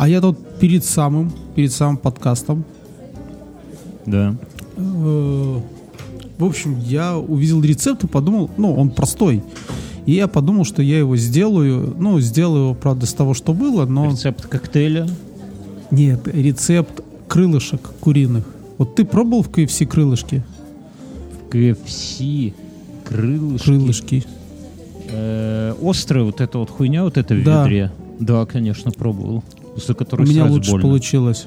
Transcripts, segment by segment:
А я тут перед самым, перед самым подкастом, Да. э, в общем, я увидел рецепт и подумал, ну, он простой. И я подумал, что я его сделаю. Ну, сделаю его, правда, с того, что было, но... Рецепт коктейля. Нет, рецепт крылышек куриных. Вот ты пробовал в KFC крылышки? KFC. Крылышки. Крылышки. Э, острая вот эта вот хуйня, вот эта в Да. ведре. Да, конечно, пробовал. После У которой меня лучше больно. получилось.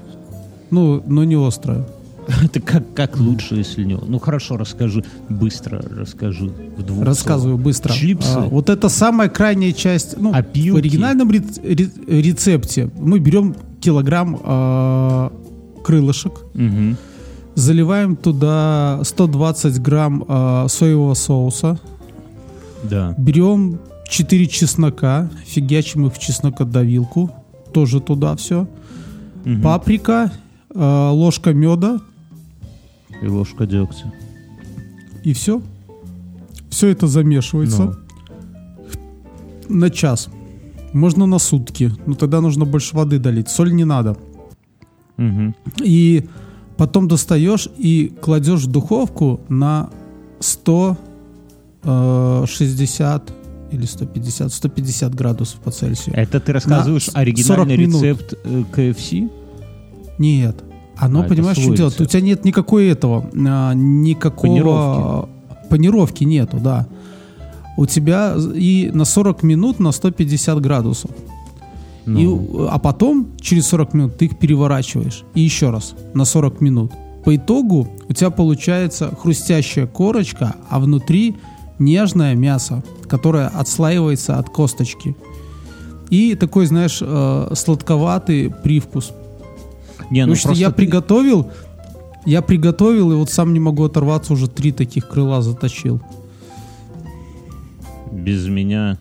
Ну, но не острое. Это как, как лучше, если не... Ну хорошо, расскажи. Быстро расскажи. В двух Рассказываю словах. быстро. Чипсы. А, вот это самая крайняя часть. Ну, Опилки. в оригинальном рец- ре- рецепте мы берем килограмм а, крылышек, Мгм. заливаем туда 120 грамм а, соевого соуса, Да. берем 4 чеснока, фигачим их в чеснокодавилку, тоже туда все. Мгм. Паприка, а, ложка меда И ложка дегтя. и все. Все это замешивается Ну. на час. Можно на сутки, но тогда нужно больше воды долить. Соль не надо. Мгм. И потом достаешь и кладешь в духовку на 160 или 150, 150 градусов по Цельсию. Это ты рассказываешь На оригинальный 40 минут. рецепт э, KFC? Нет. Оно, А, понимаешь, что делать? У тебя нет никакой этого, а, никакого... Панировки. Панировки нету, да. У тебя и на 40 минут на 150 градусов. Ну, И, а потом, через 40 минут, ты их переворачиваешь. И еще раз, на 40 минут. По итогу у тебя получается хрустящая корочка, а внутри нежное мясо, которое отслаивается от косточки. И такой, знаешь, э, сладковатый привкус. не, ну Потому что я ты- приготовил, я приготовил, и вот сам не могу оторваться, уже три таких крыла заточил. без меня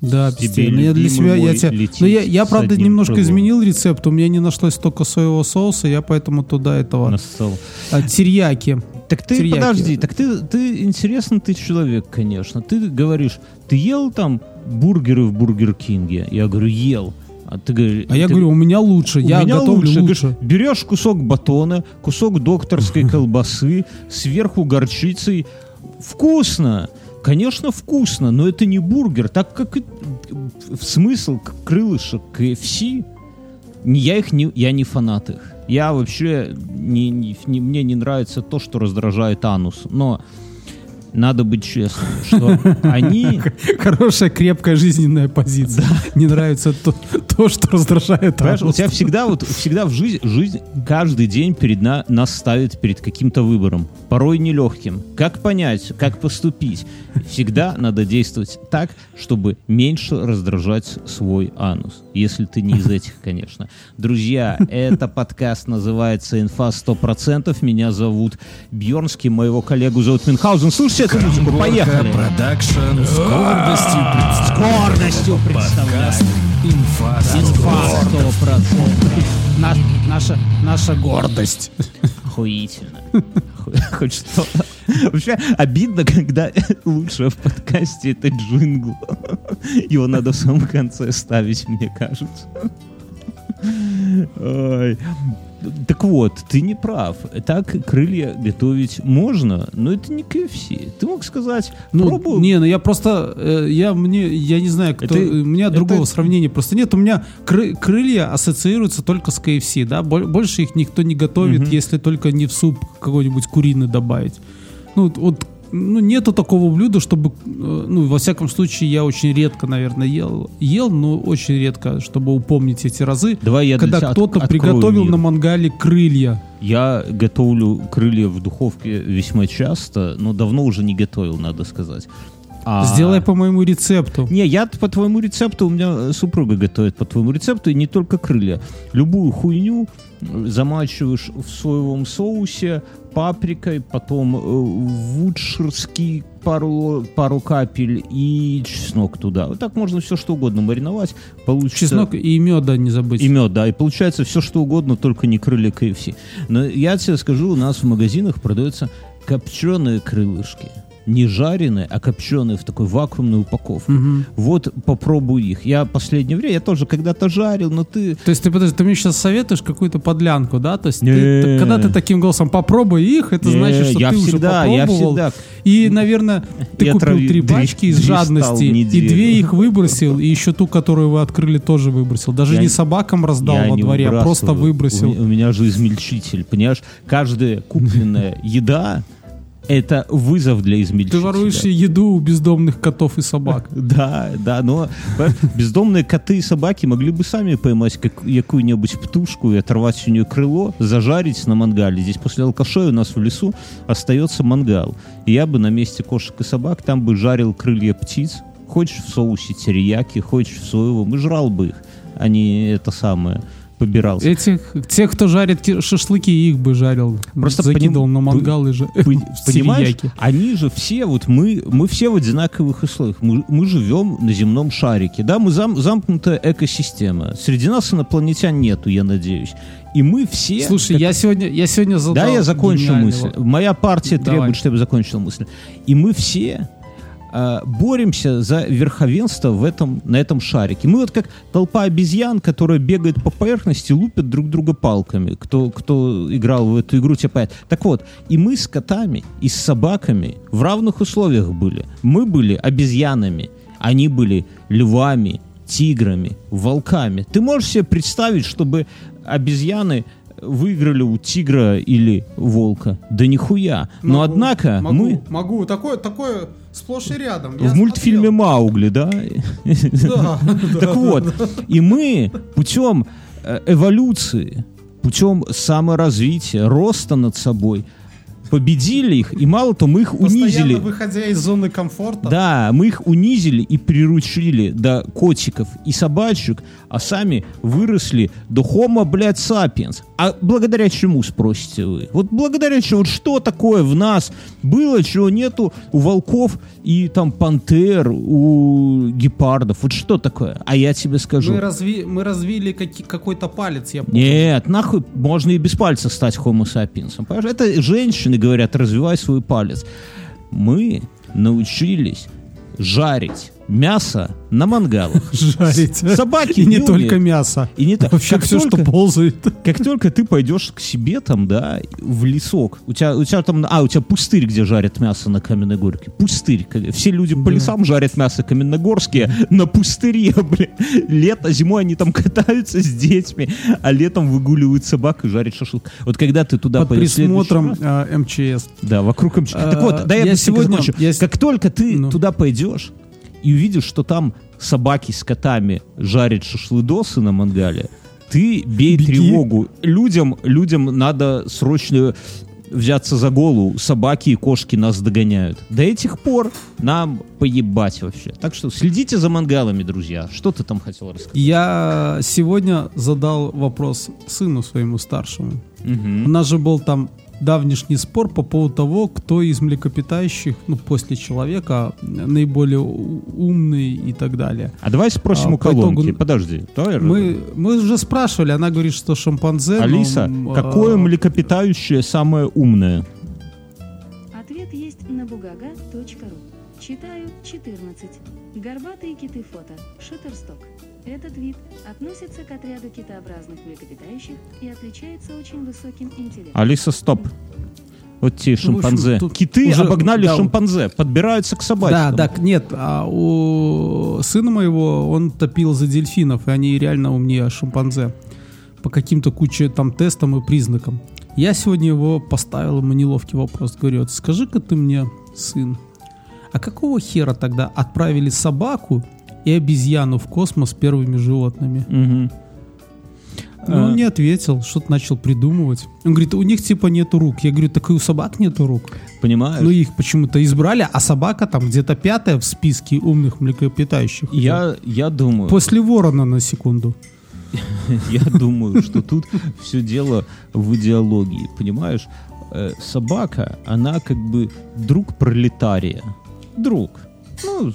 Да, Тебе я для себя, я тебя... летит Ну, я, я правда, немножко крылом. изменил рецепт. У меня не нашлось только соевого соуса, я поэтому туда этого... нассал. а, терьяки. Так ты, Терияки. подожди, так ты, ты интересный ты человек, конечно. Ты говоришь, ты ел там бургеры в Бургер Кинге? Я говорю, ел. А ты говоришь... А я ты- говорю, у меня лучше, у я меня готовлю лучше. Говоришь, берешь кусок батона, кусок докторской колбасы, сверху горчицей. Вкусно! Конечно, вкусно, но это не бургер. Так как и- в смысл крылышек KFC, я их не, я не фанат их. Я вообще не, не- не- мне не нравится то, что раздражает анус. Но надо быть честным, что они Хорошая, крепкая жизненная позиция. Не нравится то, то, что раздражает Понимаешь, у тебя всегда вот всегда в жизни жизнь каждый день перед на- нас ставит перед каким-то выбором, порой нелегким. Как понять, как поступить? Всегда надо действовать так, чтобы меньше раздражать свой анус. Если ты не из этих, конечно. Друзья, это подкаст называется «Инфа 100%». Меня зовут Бьернский, моего коллегу зовут Мюнхгаузен. Слушайте эту музыку, поехали! Продакшн с гордостью С гордостью представляю. Инфа Инфа 100%. Наш- наша, наша гордость. Охуительно. Ху- Хоть что-то. Вообще обидно, когда лучшее в подкасте это джингл. Его надо в самом конце ставить, мне кажется. Ой. Так вот, ты не прав. Так крылья готовить можно, но это не KFC. Ты мог сказать, Ну, пробую. не, ну я просто, э, я мне, я не знаю, кто, Это- у меня это- другого сравнения просто нет. У меня кры- крылья ассоциируются только с KFC, да, Боль- больше их никто не готовит, Мгм. если только не в суп какой-нибудь куриный добавить. Ну, вот, ну, нету такого блюда, чтобы, э, ну, во всяком случае, я очень редко, наверное, ел, ел, но очень редко, чтобы упомнить эти разы, Давай я когда от- кто-то открою приготовил мир. на мангале крылья. Я готовлю крылья в духовке весьма часто, но давно уже не готовил, надо сказать. А- Сделай по моему рецепту. Не, я по твоему рецепту, у меня супруга готовит по твоему рецепту, и не только крылья. Любую хуйню замачиваешь в соевом соусе, паприкой, потом э, вудширский пару, пару капель и чеснок туда. Вот так можно все что угодно мариновать. Получится... Чеснок и меда не забыть. И мед, да. И получается все что угодно, только не крылья KFC. Но я тебе скажу, у нас в магазинах продаются копченые крылышки. Не жареные, а копченые в такой вакуумной упаковке. Мгм. Вот попробуй их. Я последнее время, я тоже когда-то жарил, но ты... То есть ты, подожди, ты мне сейчас советуешь какую-то подлянку, да? То есть ты- когда ты таким голосом попробуй их, это значит, что я ты всегда, уже я попробовал. всегда- И, наверное, ты Я купил трави- три пачки из жадности, и две их выбросил, и еще ту, которую вы открыли, тоже выбросил. Даже Я не собакам раздал Я во дворе, а просто выбросил. У, меня- у меня же измельчитель, понимаешь? Каждая купленная еда — это вызов для измельчителя. Ты воруешь еду у бездомных котов и собак. Да, да, но бездомные коты и собаки могли бы сами поймать как, какую-нибудь птушку и оторвать у нее крыло, зажарить на мангале. Здесь после алкашей у нас в лесу остается мангал. И я бы на месте кошек и собак там бы жарил крылья птиц. Хочешь в соусе терияки, хочешь в соевом, и жрал бы их, а не это самое, побирался. Этих, тех, кто жарит ки- шашлыки, их бы жарил. Просто закидывал поним- на мангал и же Понимаешь, они же все, вот мы, мы все в одинаковых условиях. Мы, мы живем на земном шарике, да, мы зам- замкнутая экосистема. Среди нас инопланетян нету, я надеюсь. И мы все... Слушай, я сегодня, я сегодня задал Да, я закончу мысль. Моя партия Давай. требует, чтобы я закончил мысль. И мы все а, боремся за верховенство в этом, на этом шарике. Мы вот как толпа обезьян, которая бегает по поверхности, лупят друг друга палками. Кто, кто играл в эту игру, те понятно. Так вот, и мы с котами, и с собаками в равных условиях были. Мы были обезьянами, они были львами, тиграми, волками. Ты можешь себе представить, чтобы обезьяны выиграли у тигра или волка? Да нихуя. Но Могу, однако могу, мы Могу, такое, такое сплошь и рядом. в мультфильме Маугли, да? Да, Так вот, и мы путем э, эволюции, путем саморазвития, роста над собой, победили их, и мало то мы их унизили. Постоянно выходя из зоны комфорта. Да, мы их унизили и приручили до котиков и собачек, а сами выросли до homo, блядь, sapiens. А благодаря чему, спросите вы? Вот благодаря чему? Вот что такое в нас было, чего нету у волков и там пантер, у гепардов? Вот что такое? А я тебе скажу. Мы, разви, мы развили каки- какой-то палец, я помню. Нет, нахуй, можно и без пальца стать homo sapiens. Понимаешь? Это женщины говорят, развивай свой палец. Мы научились жарить мясо на мангалах. Жарить. Собаки И не не только умеют. мясо. И не так. Вообще Как все, что ползает. Как только ты пойдешь к себе там, да, в лесок, у тебя, у тебя там, а, у тебя пустырь, где жарят мясо на Каменной Горке. Пустырь. Все люди по лесам жарят мясо каменногорские на пустыре, блин. Лето, зимой они там катаются с детьми, а летом выгуливают собак и жарят шашлык. Вот когда ты туда Под пойдешь присмотром раз- э, МЧС. да, вокруг МЧ. А, так вот, да я, я сегодня- закончу. я Как только ты Ну. туда пойдешь и увидишь, что там собаки с котами жарят шашлыдосы на мангале, ты бей Беги. тревогу. Людям, людям надо срочно взяться за голову. Собаки и кошки нас догоняют. До этих пор нам поебать вообще. Так что следите за мангалами, друзья. Что ты там хотел рассказать? Я сегодня задал вопрос сыну своему старшему. Мгм. У нас же был там давнишний спор по поводу того, кто из млекопитающих, ну, после человека, наиболее умный и так далее. А давай спросим А, у по итогу- колонки. Подожди. Давай Мы, мы уже спрашивали, она говорит, что шимпанзе... но, Алиса, м, какое а, млекопитающее самое умное? Ответ есть на bugaga.ru. Читаю 14. Горбатые киты фото. Шуттерсток. Этот вид относится к отряду китообразных млекопитающих и отличается очень высоким интеллектом. Алиса, стоп. Вот те Ну, в общем, шимпанзе. тут Киты уже- обогнали да, шимпанзе, подбираются к Да, собачкам. так, нет, а у сына моего он топил за дельфинов, и они реально умнее шимпанзе. По каким-то куче там тестам и признакам. Я сегодня его поставил ему неловкий вопрос. Говорю, вот скажи-ка ты мне, сын, а какого хера тогда отправили собаку и обезьяну в космос первыми животными? Мгм. Ну, А. он не ответил, что-то начал придумывать. Он говорит, у них типа нету рук. Я говорю, так и у собак нету рук. Понимаешь? Ну, их почему-то избрали, а собака там где-то пятая в списке умных млекопитающих. я, я думаю, После ворона на секунду. я думаю, что тут все дело в идеологии, понимаешь? Э, Собака, она как бы друг пролетария. Друг. Ну,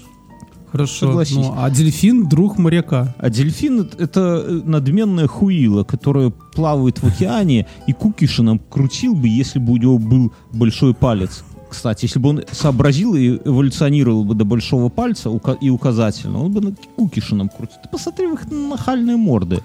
Хорошо. Согласись. Ну, а дельфин друг моряка. а дельфин это- э, надменная хуила, которая плавает в океане, и Кукишином крутил бы, если бы у него был большой палец. Кстати, если бы он сообразил и эволюционировал бы до большого пальца и указательного, он бы на Кукишином крутил. Ты посмотри в их нахальные морды.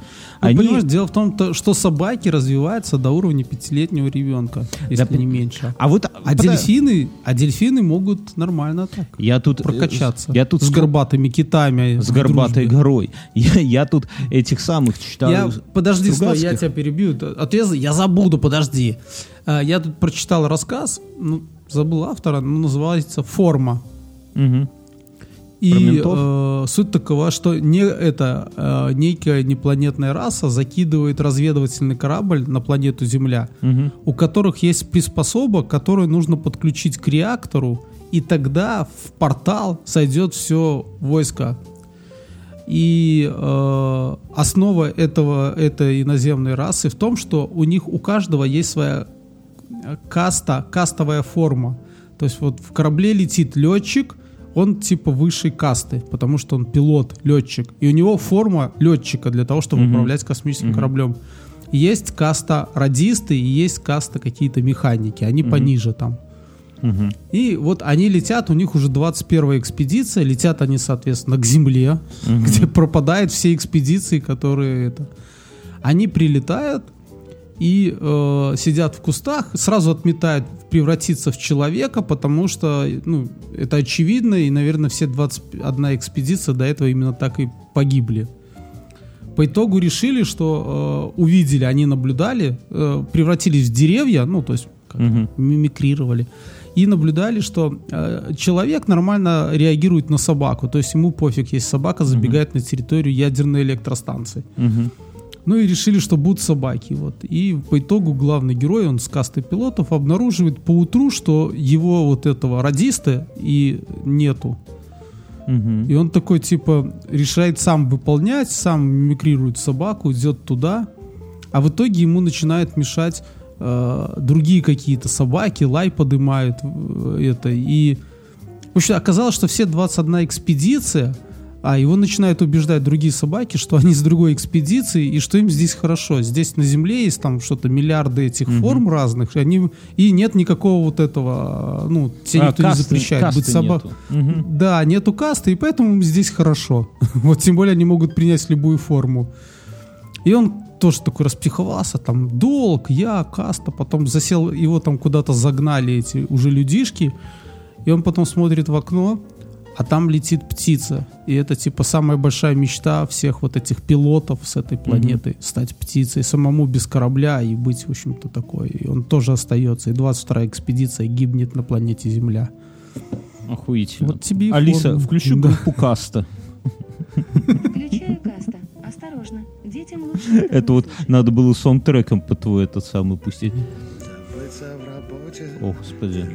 Ну, Они- понимаешь, дело в том, то, что собаки развиваются до уровня пятилетнего ребенка, если Да, не меньше. А вот... А дельфины, а дельфины могут нормально так Я тут... э, прокачаться. Я тут с горбатыми китами. с горбатой дружбе. горой. Я, я тут этих самых читал. Я, подожди, стой, я тебя перебью. А то я, за- я забуду, подожди. А, Я тут прочитал рассказ, ну, забыл автора, но называется «Форма». Мгм. И э, суть такова, что не это э, некая непланетная раса закидывает разведывательный корабль на планету Земля, Мгм. у которых есть приспособа, которую нужно подключить к реактору, и тогда в портал сойдет все войско. И э, основа этого, этой иноземной расы в том, что у них у каждого есть своя каста, кастовая форма. То есть вот в корабле летит летчик, он типа высшей касты, потому что он пилот, летчик. И у него форма летчика для того, чтобы Мгм. управлять космическим Мгм. кораблем. Есть каста радисты и есть каста какие-то механики. Они пониже там. Мгм. И вот они летят, у них уже 21 экспедиция, летят они, соответственно, к Земле, Мгм. где пропадают все экспедиции, которые это. Они прилетают и э, сидят в кустах, сразу отметают превратиться в человека, потому что ну, это очевидно, и, наверное, все 21 экспедиция до этого именно так и погибли. По итогу решили, что э, увидели, они наблюдали, э, превратились в деревья, ну, то есть как Мгм. мимикрировали, и наблюдали, что э, человек нормально реагирует на собаку, то есть ему пофиг, если собака забегает на территорию ядерной электростанции. Мгм. Ну и решили, что будут собаки. Вот. И по итогу главный герой, он с касты пилотов, обнаруживает по утру, что его вот этого радиста и нету. Мгм. И он такой, типа, решает сам выполнять, сам мимикрирует собаку, идет туда. А в итоге ему начинают мешать э, другие какие-то собаки, лай подымают э, это. И, в общем, оказалось, что все 21 экспедиция, а его начинают убеждать другие собаки, что они с другой экспедиции, и что им здесь хорошо. Здесь на Земле есть там что-то миллиарды этих Мгм. форм разных, и, они, и нет никакого вот этого, ну, тебе А, никто не касты- запрещает быть собакой. Мгм. Да, нету касты, и поэтому им здесь хорошо. Вот тем более они могут принять любую форму. И он тоже такой распиховался, там, долг, я, каста, потом засел, его там куда-то загнали эти уже людишки, и он потом смотрит в окно, а там летит птица. И это, типа, самая большая мечта всех вот этих пилотов с этой планеты, стать птицей, самому без корабля и быть, в общем-то, такой. И он тоже остается. И 22-я экспедиция гибнет на планете Земля. Охуительно. Вот тебе и Алиса, форма. включи Да. группу каста. Включаю каста. Осторожно. Детям лучше Это вот слушать. надо было саундтреком по твой этот самый пустить. О, господи.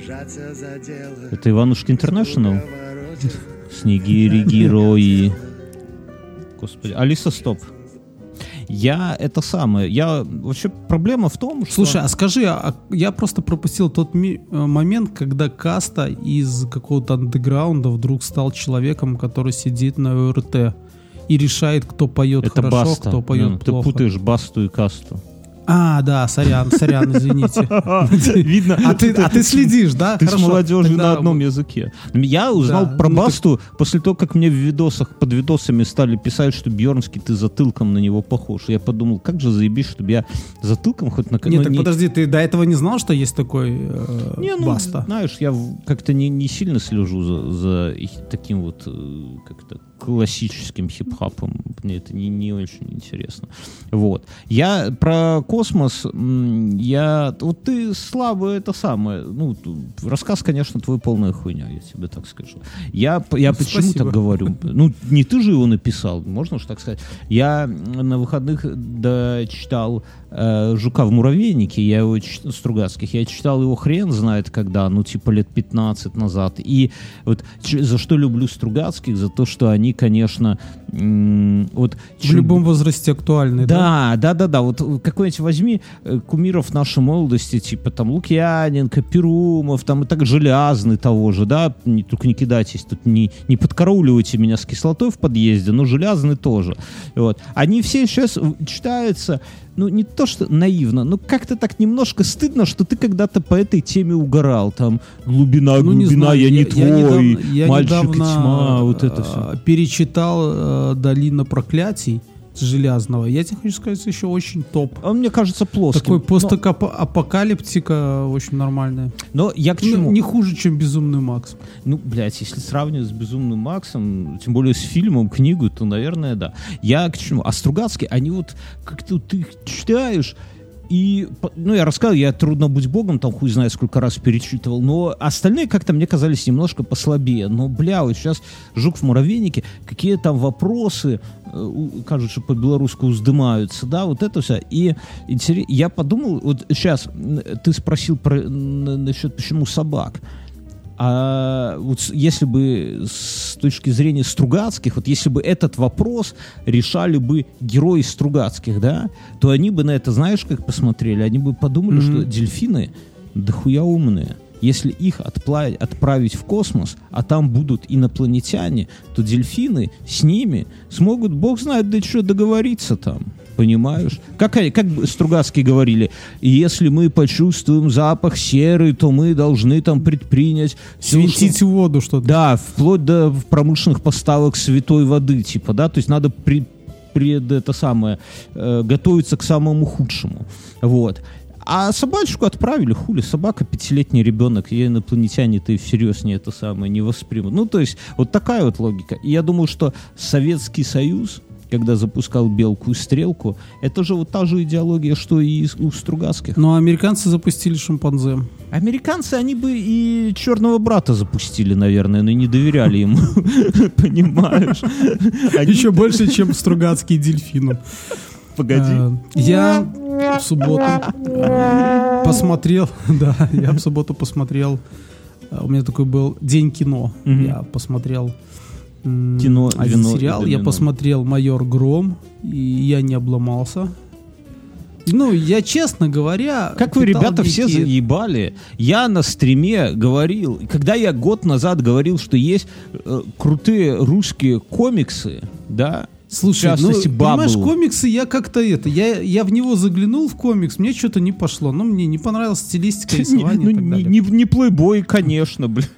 Это Иванушки Интернешнл? Снегири, герои. Господи. Алиса, стоп. Я это самое. Я вообще проблема в том, что. Слушай, а скажи, а я просто пропустил тот ми- э, момент, когда Каста из какого-то андеграунда вдруг стал человеком, который сидит на ОРТ и решает, кто поет это хорошо, баста. кто поет Ну, Ты плохо. путаешь басту и касту. А, да, сорян, сорян, извините. Видно. А ты, а ты следишь, да? Ты с Хорошо, молодежью тогда на одном языке. Я узнал Да, про ну Басту после того, как мне в видосах, под видосами стали писать, что Бьернский, ты затылком на него похож. Я подумал, как же заебись, чтобы я затылком хоть на... Нет, ну, так не- подожди, ты до этого не знал, что есть такой э, Не, ну, Баста? знаешь, я как-то не, не сильно слежу за, за таким вот э, как-то классическим хип-хапом. Мне это не, не очень интересно. Вот. Я про космос, я... Вот ты слабо это самое. Ну, рассказ, конечно, твой полная хуйня, я тебе так скажу. Я, я почему Спасибо. так говорю? Ну, не ты же его написал, можно же так сказать. Я на выходных дочитал э, «Жука в муравейнике», я его Стругацких, я читал его хрен знает когда, ну, типа лет 15 назад. И вот за что люблю Стругацких, за то, что они, конечно, вот В чем- любом возрасте актуальный, да? да, да, да, да. Вот э, какой-нибудь возьми э, кумиров нашей молодости, типа там Лукьяненко, Перумов, там и так Железный того же, да. Не, только не кидайтесь, тут не, не подкарауливайте меня с кислотой в подъезде, но Железный тоже. Вот. Они все сейчас читаются, ну, не то что наивно, но как-то так немножко стыдно, что ты когда-то по этой теме угорал. Там глубина, Ну, не глубина, знаю, я, не я твой, недавно- я мальчик и недавно, тьма, вот это все. э, перечитал э, «Долина проклятий» Железного. Я тебе хочу сказать, еще очень топ. Он, мне кажется, плоским. Такой Но- постапокалиптика очень нормальная. Но я к Ну, чему? не хуже, чем «Безумный Макс». Ну, блядь, если сравнивать с «Безумным Максом», тем более с фильмом, книгу, то, наверное, да. Я к чему? А Стругацкий, они вот как-то ты их читаешь, и, ну, я рассказал, я «Трудно быть богом», там хуй знает сколько раз перечитывал, но остальные как-то мне казались немножко послабее. Но, бля, вот сейчас «Жук в муравейнике», какие там вопросы, э, кажется, по-белорусски уздымаются, да, вот это все. И интерес... я подумал, вот сейчас ты спросил про, насчет почему собак. А вот если бы с точки зрения Стругацких, вот если бы этот вопрос решали бы герои Стругацких, да, то они бы на это, знаешь, как посмотрели? Они бы подумали, что дельфины дохуя умные. Если их отпла- отправить в космос, а там будут инопланетяне, то дельфины с ними смогут, бог знает, до чего договориться там. Понимаешь? Как, как Стругацкие говорили, если мы почувствуем запах серы, то мы должны там предпринять всё, Свинтить что- воду что-то. Да, вплоть до промышленных поставок святой воды, типа, да, то есть надо при, пред это самое э, готовиться к самому худшему, вот. А собачку отправили, хули, собака пятилетний ребенок, ее инопланетяне-то и всерьез не это самое не воспримут. Ну, то есть, вот такая вот логика. И я думаю, что Советский Союз, когда запускал белку и стрелку, это же вот та же идеология, что и у Стругацких. Но американцы запустили шимпанзе. Американцы, они бы и черного брата запустили, наверное, но не доверяли ему. Понимаешь? Они- Еще больше, чем Стругацкий дельфину. Погоди. Э, Я в субботу э, посмотрел, да, я в субботу посмотрел, э, у меня такой был день кино, я посмотрел Кино, один вино сериал, я домино. посмотрел «Майор Гром», и я не обломался. Ну, я, честно говоря... Как вы, ребята, все некие- заебали. Я на стриме говорил, когда я год назад говорил, что есть э, крутые русские комиксы, да, Слушай, в частности, ну, понимаешь, Бабл. комиксы я как-то это, я, я в него заглянул в комикс, мне что-то не пошло, ну, мне не понравилась стилистика Не, рисования ну, и так не, далее. не- не плейбой, конечно, блядь.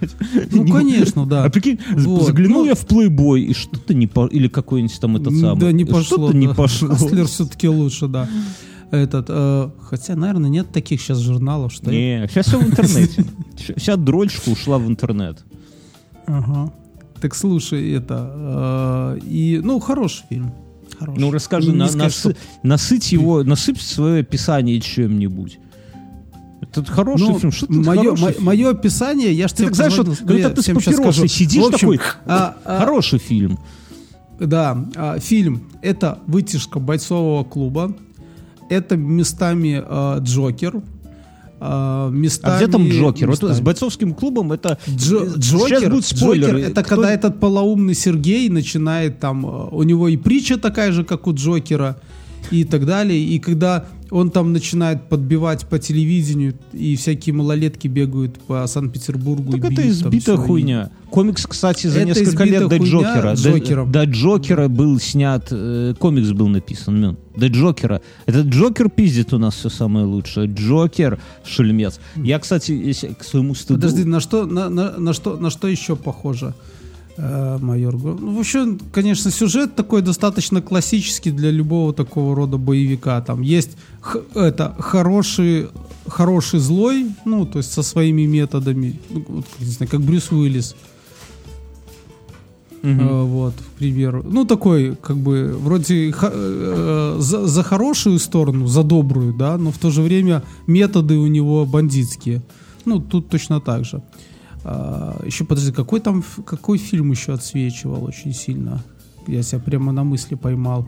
Ну, Не- конечно, да. А прикинь, Вот, заглянул ну- я в плейбой, и что-то не по... Или какой-нибудь там этот самый. Да, не пошло. Что-то не да. пошло. Хаслер все-таки лучше, да. Этот, э, хотя, наверное, нет таких сейчас журналов, что... Не, сейчас все в интернете. Вся дрочка ушла в интернет. Ага. Так слушай, это... э, и, ну, хороший фильм. Хороший. Ну расскажи, Не на- сказать, насы- что- насыть его, насыпь свое описание чем-нибудь. Это хороший Ну, фильм. Что ты мое, хороший мо- фильм? мое описание, я ж Ты тебе так знаешь, ну, когда ты с папиросой скажу. сидишь В общем, такой, а, а, Хороший фильм. Да, а, фильм это вытяжка бойцового клуба. Это местами а, Джокер. А, местами, А где там Джокер? Вот местами- с бойцовским клубом это... Джо- Сейчас Джокер, будут спойлеры. Джокер это Кто- когда этот полоумный Сергей начинает там, э, у него и притча такая же, как у Джокера, и так далее. И когда он там начинает подбивать по телевидению, и всякие малолетки бегают по Санкт-Петербургу. Так и это избитая хуйня. Комикс, кстати, за Это несколько лет до Джокера. с До- Джокером. До, Джокера был снят, э, комикс был написан. мен. До Джокера. Этот Джокер пиздит у нас все самое лучшее. Джокер, шельмец. Я, кстати, к своему стыду... Подожди, на что, на, на- на что, на что еще похоже майор Гром? Ну, вообще, конечно, сюжет такой достаточно классический для любого такого рода боевика. Там есть это хороший, хороший злой, ну, то есть со своими методами, ну, вот, как, не знаю, как Брюс Уиллис. Мгм. Э, вот, к примеру. Ну, такой, как бы, вроде э, за, за хорошую сторону, за добрую, да, но в то же время методы у него бандитские. Ну, тут точно так же. А, еще, подожди, какой там, какой фильм еще отсвечивал очень сильно? Я себя прямо на мысли поймал.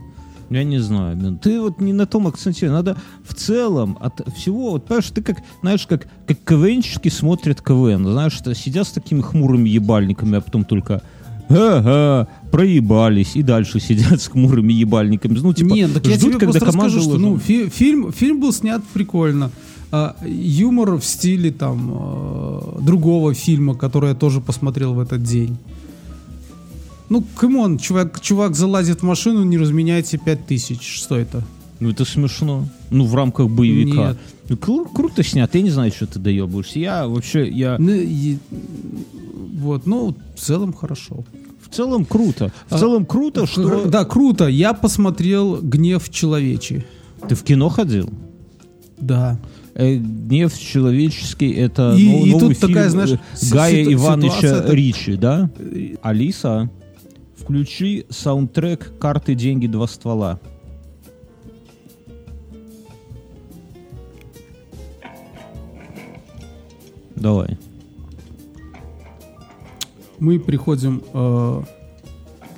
Я не знаю, блин. Ты вот не на том акцентируешь. Надо в целом от всего, вот понимаешь, ты как, знаешь, как, как КВНчики смотрят КВН. Знаешь, что сидят с такими хмурыми ебальниками, а потом только ага, проебались, и дальше сидят с хмурыми ебальниками. Ну, типа, Нет, так я ждут, тебе когда просто расскажу, что ну, фи- фильм, фильм был снят прикольно. А, юмор в стиле там э, другого фильма, который я тоже посмотрел в этот день. Ну, come on, чувак, чувак залазит в машину, не разменяете 5000. Что это? Ну, это смешно. Ну, в рамках боевика. Нет. Ну, кру- круто снят, я не знаю, что ты доебываешься. Я вообще, я... Ну, и- вот, ну, в целом хорошо. В целом круто. В А, целом круто, что... Да, круто. Я посмотрел «Гнев человечий». Ты в кино ходил? Да. Э, Гнев человеческий это И- нов- и новый тут такая, фильм знаешь, э, си- Гая ситу- Ивановича Ричи, да? Алиса, включи саундтрек «Карты, деньги, два ствола». Давай. Мы приходим...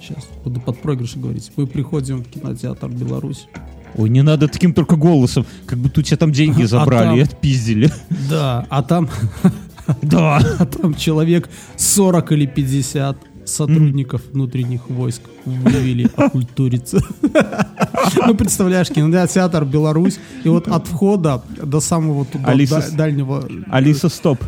сейчас буду под проигрыши говорить. Мы приходим в кинотеатр «Беларусь». Ой, не надо таким только голосом, как будто у тебя там деньги А забрали там- и отпиздили. Да, а там, Да. а там человек 40 или 50 сотрудников внутренних войск вывели окультуриться. Ну, представляешь, кинотеатр Беларусь, и вот от входа до самого туда дальнего Алиса, стоп.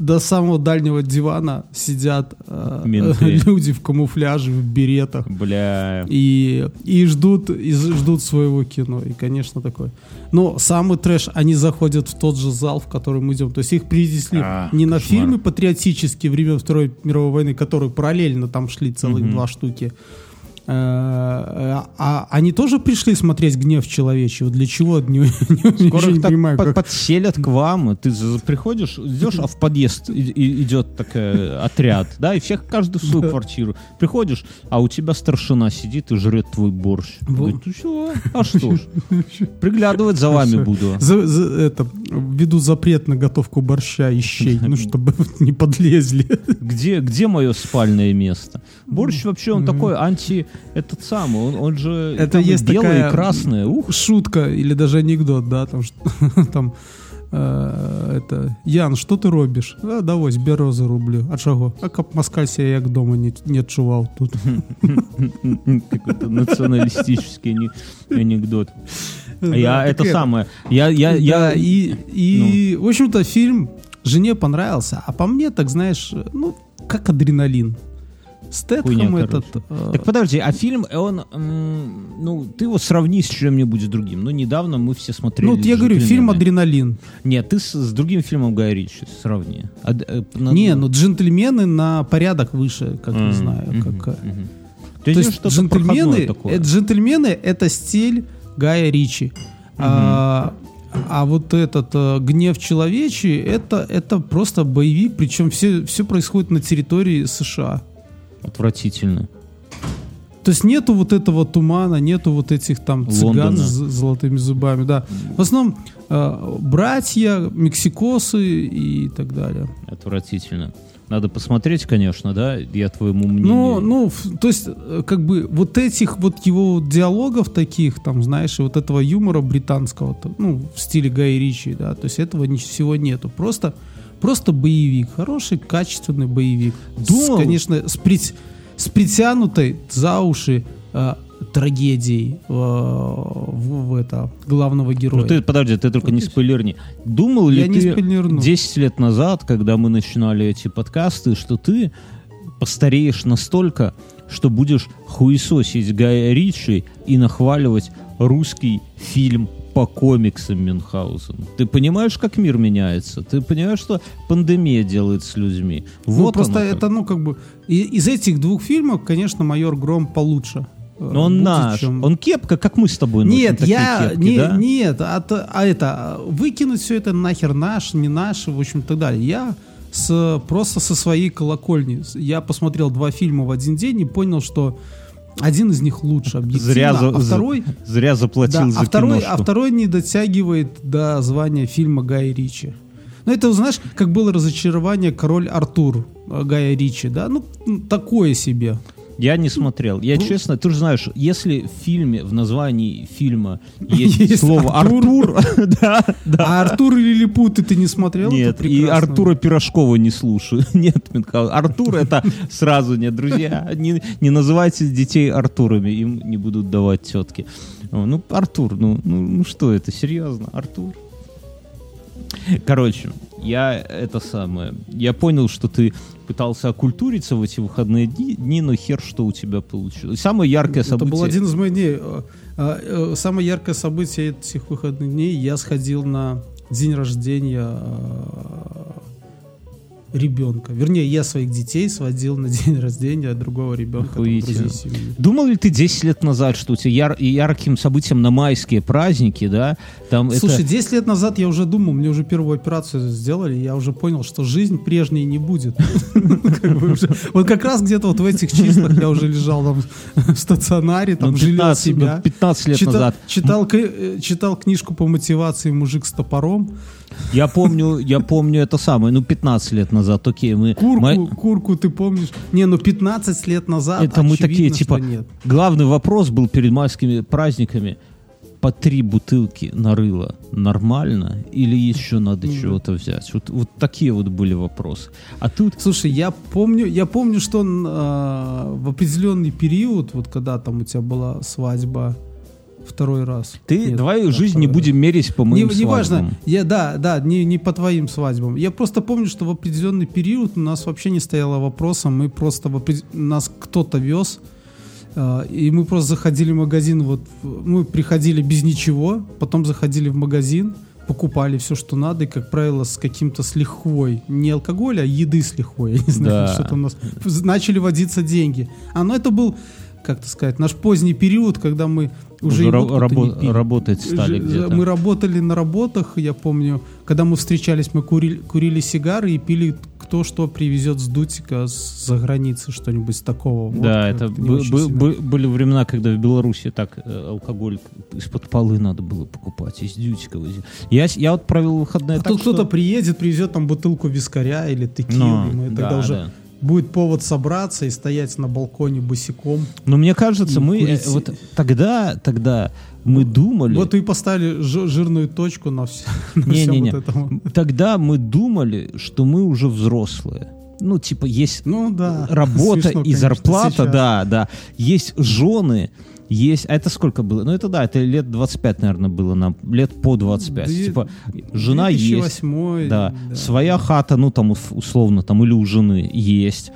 До самого дальнего дивана сидят э, Менты. люди в камуфляже, в беретах. Бля. И, и ждут, и ждут своего кино. И, конечно, такое. Но самый трэш, они заходят в тот же зал, в который мы идем. То есть их привезли А, не на кошмар. фильмы патриотические времен Второй мировой войны, которые параллельно там шли целых Мгм. два штуки. Э, э, А они тоже пришли смотреть гнев человечий. Вот Для чего? Не, не- Скоро их так понимаю. под- как- подселят к вам, ты приходишь, идешь, а в подъезд идет такой отряд, да, и всех каждый в свою квартиру. Приходишь, а у тебя старшина сидит и жрет твой борщ. Во. Говорит, ну что, а что ж, приглядывать за вами буду. За- за- это, введу запрет на готовку борща и щей, ну, чтобы не подлезли. Где, где мое спальное место? Борщ вообще, он такой анти... Этот самый, он, он же Это есть белое такая и красное. Ух, шутка или даже анекдот, да, там, там э, это, Ян, что ты робишь? А, давай, берозы рублю. А чого? А каб москаль себя як дома не, не чувал тут. какой-то националистический ане- анекдот. А Да, Я это самое. Я, я, я, Да, и, и Ну. в общем-то, фильм жене понравился, а по мне, так знаешь, ну, как адреналин. Стэтхэм этот... э, Так подожди, а фильм, он, ну, ты его сравни с чем-нибудь другим. Ну, недавно мы все смотрели. ну, вот я говорю, фильм. «Адреналин». Нет, ты с, с другим фильмом Гая Ричи сравни. А э, на- Не, ну «Джентльмены» на порядок выше, как не М, знаю. как, э, мгм. То Ты есть джентльмены, такое. э, джентльмены это стиль Гая Ричи. А, а вот этот э, гнев человечий это, это просто боевик, причем все, все происходит на территории США. Отвратительно. То есть нету вот этого тумана, нету вот этих там цыган Лондона. с золотыми зубами, да. В основном э, братья, мексикосы и так далее. Отвратительно. Надо посмотреть, конечно, да, я твоему мнению. Ну, ну, то есть, э, как бы, вот этих вот его диалогов таких, там, знаешь, и вот этого юмора британского, ну, в стиле Гая Ричи, да, то есть этого ни- всего нету. Просто, просто боевик, хороший, качественный боевик. Думал- С, конечно, с, прит- с притянутой за уши э, трагедией э, в, в это, главного героя. Ну, ты, подожди, ты только не спойлерни. Думал ли Я ты спойлерну. 10 лет назад, когда мы начинали эти подкасты, что ты постареешь настолько, что будешь хуесосить Гая Ричи и нахваливать русский фильм по комиксам Мюнхгаузен. Ты понимаешь, как мир меняется? Ты понимаешь, что пандемия делает с людьми? Ну, Вот просто оно как. это, ну, как бы, из этих двух фильмов, конечно, «Майор Гром» получше. э, Но он будет, наш. чем- Он кепка, как мы с тобой носим Нет, я кепки, не, да? нет, а, а это выкинуть все это нахер наш, не наш, в общем, и так далее. Я с, просто со своей колокольни. Я посмотрел два фильма в один день и понял, что один из них лучше объективно, Зря, за- а за- второй, зря заплатил да, за а второй, а второй не дотягивает до звания фильма Гая Ричи. Ну, это, знаешь, как было разочарование «Король Артур» э, Гая Ричи, да? Ну, такое себе. Я не смотрел. Я Ну. честно, ты же знаешь, если в фильме, в названии фильма есть, слово Артур. Да, да. А Артур и Лилипуты ты не смотрел? Нет, и. Артура Пирожкова не слушаю. Нет. Артур это сразу нет, друзья. Не, не называйте детей Артурами, им не будут давать тетки. Ну, Артур, ну, ну, ну что это, серьезно, Артур? Короче, я это самое. Я понял, что ты пытался окультуриться в эти выходные дни, дни, но хер, что у тебя получилось. Самое яркое Это событие. был один из моих дней. Э, э, э, Самое яркое событие этих выходных дней. Я сходил на день рождения э, ребенка. Вернее, я своих детей сводил на день рождения другого ребенка. там. Думал ли ты 10 лет назад, что у тебя яр- ярким событием на майские праздники, да? Там Слушай, это... 10 лет назад я уже думал, мне уже первую операцию сделали, я уже понял, что жизнь прежней не будет. Вот как раз где-то вот в этих числах я уже лежал там в стационаре, ну, там жалел 15, ну, себя. 15 лет назад. Э, читал книжку по мотивации «Мужик с топором». Я помню, я помню это самое, ну, 15 лет назад, окей, мы... Курку, мы- курку ты помнишь? Не, ну 15 лет назад это мы такие, очевидно, типа, нет. главный вопрос был перед майскими праздниками. По три бутылки нарыло нормально или еще надо чего-то взять? Вот, вот такие вот были вопросы. А тут Слушай, я помню, я помню, что э, в определенный период, вот когда там у тебя была свадьба второй раз. ты, Нет, давай да, жизнь не будем мерить по моим не свадьбам. я, да, да, не, не по твоим свадьбам. Я просто помню, что в определенный период у нас вообще не стояло вопроса, мы просто, в опре- нас кто-то вез, э, и мы просто заходили в магазин, вот, мы приходили без ничего, потом заходили в магазин, покупали все, что надо, и, как правило, с каким-то с лихвой. Не алкоголя, а еды с лихвой. Я не знаю, Да. что там у нас. Начали водиться деньги. А, ну это был, как-то сказать, наш поздний период, когда мы уже, Уже рабо- работать стали где-то. Мы работали на работах, я помню, когда мы встречались, мы курили, курили сигары и пили кто что привезет с Дутика с- за границы, что-нибудь такого. Да, это бы- сильно. бы- были времена, когда в Беларуси так э, алкоголь из-под полы надо было покупать, из дютика. Я, я вот провел выходные А так, тут кто-то что- приедет, привезет там бутылку вискаря или текилы, и мы тогда да, уже да. Будет повод собраться и стоять на балконе босиком. Но мне кажется, мы э, курить. вот тогда, тогда мы думали, Вот и поставили жи- жирную точку на все. на всем Не-не-не. вот этом. тогда мы думали, что мы уже взрослые. Ну, типа, есть Ну да. работа Смешно, и конечно, зарплата, сейчас. да, да. Есть жены, есть... А это сколько было? Ну, это да, это лет 25, наверное, было нам. Лет по 25. Две- Типа, жена есть. 2008, Да. да. Своя хата, ну, там, условно, там, или у жены есть.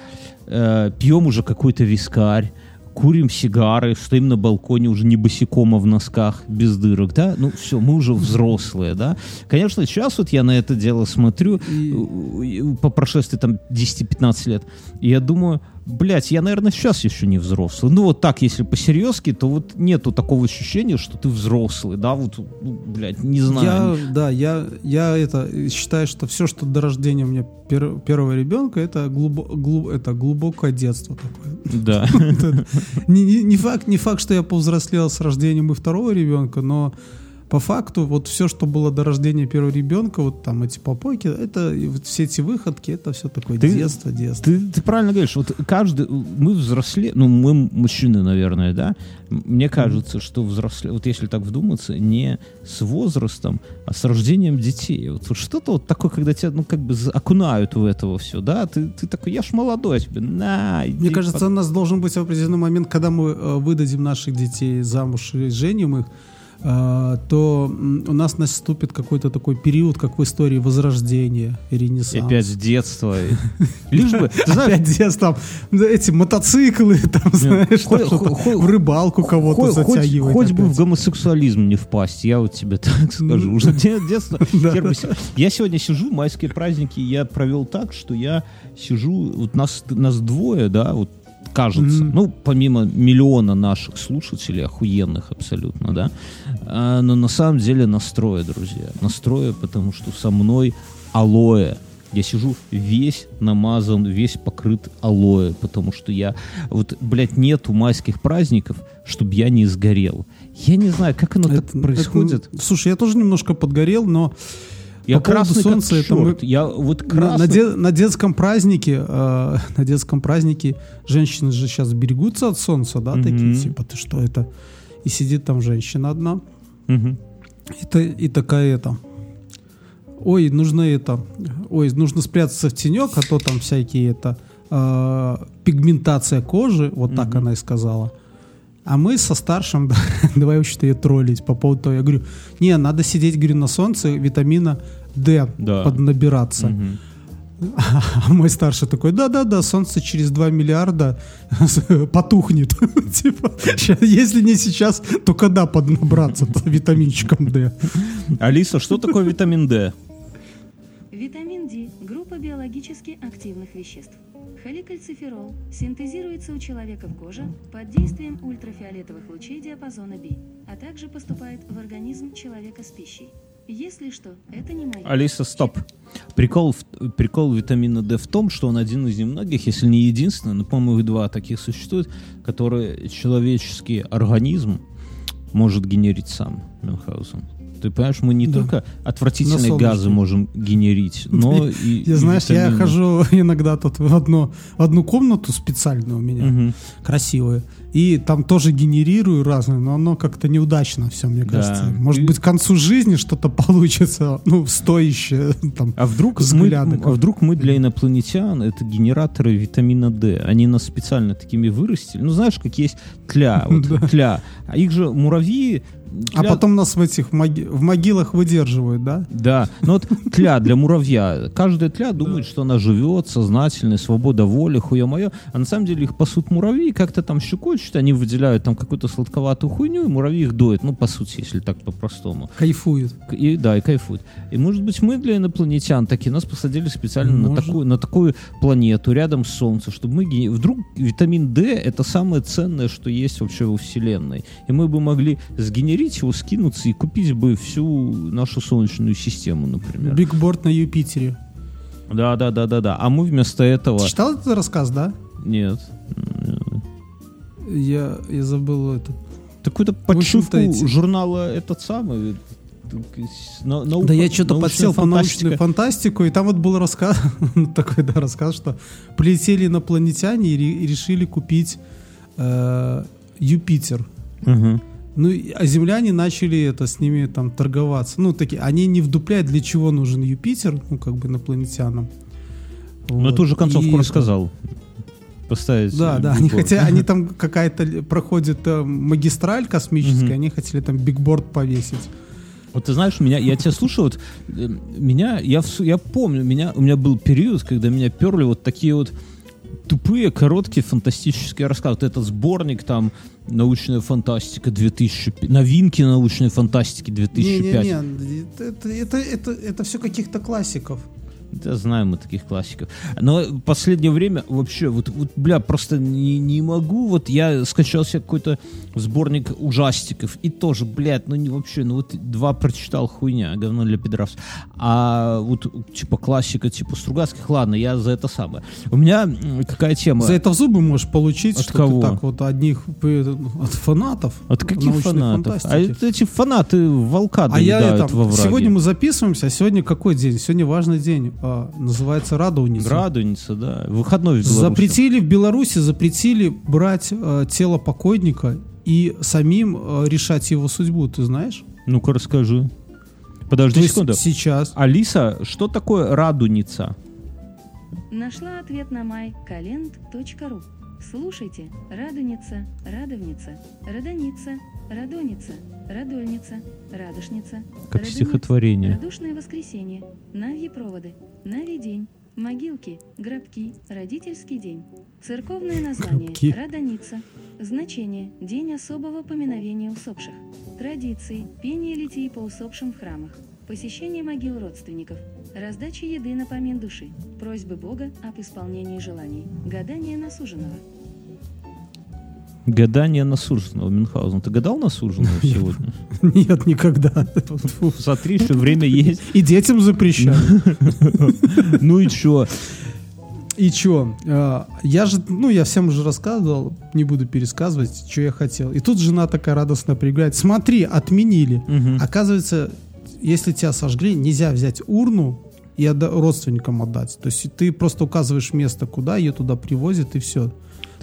Э, пьем уже какой-то вискарь. Курим сигары, стоим на балконе уже не босиком, а в носках, без дырок, да? Ну, все, мы уже взрослые, да? Конечно, сейчас вот я на это дело смотрю, И- по прошествии там 10-15 лет, и я думаю, блядь, я, наверное, сейчас еще не взрослый. Ну, вот так, если по-серьезки, то вот нету такого ощущения, что ты взрослый, да, вот, ну, блядь, не знаю. Я, да, я, я это считаю, что все, что до рождения у меня пер- первого ребенка, это, глубо- глу- это глубокое детство такое. Да. Не факт, не факт, что я повзрослел с рождением и второго ребенка, но по факту вот все, что было до рождения первого ребенка, вот там эти попойки, это вот все эти выходки, это все такое Ты- детство, детство. Ты, ты правильно говоришь, вот каждый, мы взросле, ну, мы мужчины, наверное, да, мне кажется, что взросле, вот если так вдуматься, не с возрастом, а с рождением детей. Вот, вот что-то вот такое, когда тебя, ну, как бы окунают в этого все, да, ты, ты такой, я ж молодой, а тебе, на, Мне иди кажется, у нас должен быть определенный момент, когда мы э, выдадим наших детей замуж и женим их, то м, у нас наступит какой-то такой период, как в истории Возрождения, И Ренессанс. опять с детства. и- Лишь бы, ты знаешь, Опять детство, да, эти мотоциклы, там, знаешь, в рыбалку кого-то затягивать. хоть бы в опять. гомосексуализм не впасть, я вот тебе так скажу. Уже де- детство. Я сегодня сижу, майские праздники я провел так, что я сижу, вот нас, нас двое, да, вот кажется, ну, помимо миллиона наших слушателей, охуенных абсолютно, да, а, но на самом деле настроя, друзья, настроя, потому что со мной алоэ, я сижу весь намазан, весь покрыт алоэ, потому что я... Вот, блядь, нету майских праздников, чтобы я не сгорел. Я не знаю, как оно так Это- происходит. это- слушай, я тоже немножко подгорел, но Я По красный солнца, как это мы-. Я вот На, красный... на де- на детском празднике, э, на детском празднике женщины же сейчас берегутся от солнца, да, такие Мгм. типа, ты что это? И сидит там женщина одна, Мгм. и, та- и такая это. Ой, нужно это. Ой, нужно спрятаться в тенек, а то там всякие это э, пигментация кожи, вот так она и сказала. А мы со старшим, да, давай вообще-то ее троллить по поводу того. Я говорю, не, надо сидеть, говорю, на солнце, витамина D Да. поднабираться. Мгм. А мой старший такой, да-да-да, солнце через 2 миллиарда потухнет. Типа, если не сейчас, то когда поднабраться витаминчиком D? Алиса, что такое витамин D? Витамин D – группа биологически активных веществ. Холикальциферол синтезируется у человека в коже под действием ультрафиолетовых лучей диапазона B, а также поступает в организм человека с пищей. Если что, это не мое. Алиса, стоп. Прикол, в- прикол витамина D в том, что он один из немногих, если не единственный, но, по-моему, их два таких существует, которые человеческий организм может генерить сам, Мюнхгаузен. Ты понимаешь, мы не Да. только отвратительные газы можем генерить, но и... Я, и знаешь, я хожу иногда тут в одну, в одну комнату специальную у меня, красивую, и там тоже генерирую разные, но оно как-то неудачно все, мне Да. кажется. Может быть, к концу жизни что-то получится, ну, стоящее, там, А вдруг, мы, а вдруг мы для инопланетян это генераторы витамина D? Они нас специально такими вырастили. Ну, знаешь, как есть тля, вот, тля. А их же муравьи... А тля- потом нас в этих моги- в могилах выдерживают, да? Да, ну вот тля для муравья. Каждая тля думает, что она живет, сознательная, свобода воли, хуе мое. А на самом деле их пасут муравьи, как-то там щекочут, они выделяют там какую-то сладковатую хуйню, и муравьи их доят. Ну, по сути, если так по-простому. Кайфуют. И, да, и кайфуют. И, может быть, мы для инопланетян такие, нас посадили специально на Может. такую, на такую планету, рядом с Солнцем, чтобы мы... Вдруг витамин D — это самое ценное, что есть вообще во Вселенной. И мы бы могли сгенерить его, скинуться и купить бы всю нашу Солнечную систему, например. Бигборд на Юпитере. Да, да, да, да, да. А мы вместо этого... Ты читал этот рассказ, да? Нет. Я, я забыл это. Такую-то подшивку журнала этот самый... на- наука- Да я что-то подсел по фантастика. научную фантастику, и там вот был рассказ, такой, да, рассказ, что прилетели инопланетяне и, и решили купить э, Юпитер. Мгм. Ну, а земляне начали это с ними там торговаться. Ну, такие, они не вдупляют, для чего нужен Юпитер, ну, как бы инопланетянам. Ну, Вот. ты уже концовку И- рассказал. Поставить. Да, да, они хотя, они там какая-то проходит э, магистраль космическая, Мгм. они хотели там бигборд повесить. Вот ты знаешь, меня, я тебя слушаю, вот, э, меня, я, я помню, меня, у меня был период, когда меня перли вот такие вот тупые, короткие фантастические рассказы. Вот этот сборник там «Научная фантастика 2005», новинки научной фантастики 2005. Не-не-не, это, это, это, это все каких-то классиков. Да, знаем мы таких классиков. Но в последнее время вообще, вот, вот бля, просто не, не могу. Вот я скачал себе какой-то сборник ужастиков, и тоже, блядь, ну не вообще, ну вот два прочитал хуйня, говно для пидоров. А вот типа классика, типа Стругацких, ладно, я за это самое. У меня какая тема? За это в зубы можешь получить, От что кого? ты так вот одних э, от фанатов. От каких фанатов? А фантастики. это эти фанаты волка А я это, во враге. сегодня мы записываемся, а сегодня какой день? Сегодня важный день. А, называется Радуница. Радуница, да. Выходной в Беларуси. Запретили в Беларуси, запретили брать э, тело покойника и самим э, решать его судьбу, ты знаешь? Ну-ка расскажи. Подожди То секунду. сейчас. Алиса, что такое радуница? Нашла ответ на майкалент.ру. Слушайте. Радуница, радовница, радоница, радоница, радольница, радошница, Как радоница, стихотворение. Радушное воскресенье, Навьи проводы, Навий день, могилки, гробки, родительский день. Церковное название Гробки. Радоница. Значение – день особого поминовения усопших. Традиции – пение литий по усопшим в храмах. Посещение могил родственников. Раздача еды на помин души. Просьбы Бога об исполнении желаний. Гадание на суженого. Гадание на суженого, Мюнхгаузен. Ты гадал на суженого сегодня? Нет, никогда. Фу. Смотри, еще время есть. И детям запрещают. Ну и чё? И чё? э, Я же, ну, я всем уже рассказывал, не буду пересказывать, что я хотел. И тут жена такая радостно прибегает. Смотри, отменили. Оказывается, если тебя сожгли, нельзя взять урну и родственникам отдать. То есть ты просто указываешь место, куда ее туда привозят, и все.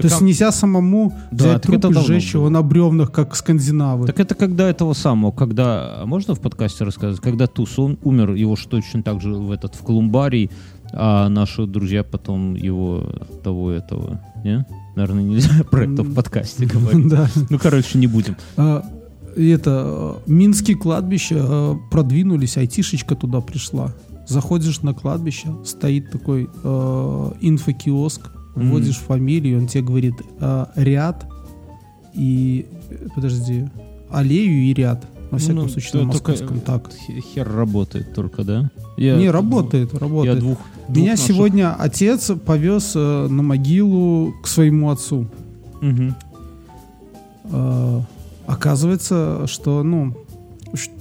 То есть нельзя самому Да, взять труп и сжечь его на бревнах, как скандинавы. Так это когда этого самого, когда, можно в подкасте рассказать, когда Туз он умер, его что точно так же в этот, в Колумбарий, а наши друзья потом его того этого, не? Наверное, нельзя про это в подкасте говорить. Да. Ну, короче, не будем. А, это, э, Минские кладбища э, продвинулись, айтишечка туда пришла. Заходишь на кладбище, стоит такой э, инфокиоск, Вводишь фамилию, он тебе говорит э, ряд и, э, подожди, аллею и ряд. Во всяком Ну, случае, на московском так. х- Хер работает только, да? Я- Не, работает, Я работает. двух, Меня двух наших- сегодня отец повез э, на могилу к своему отцу. Мгм. Э, оказывается, что, ну,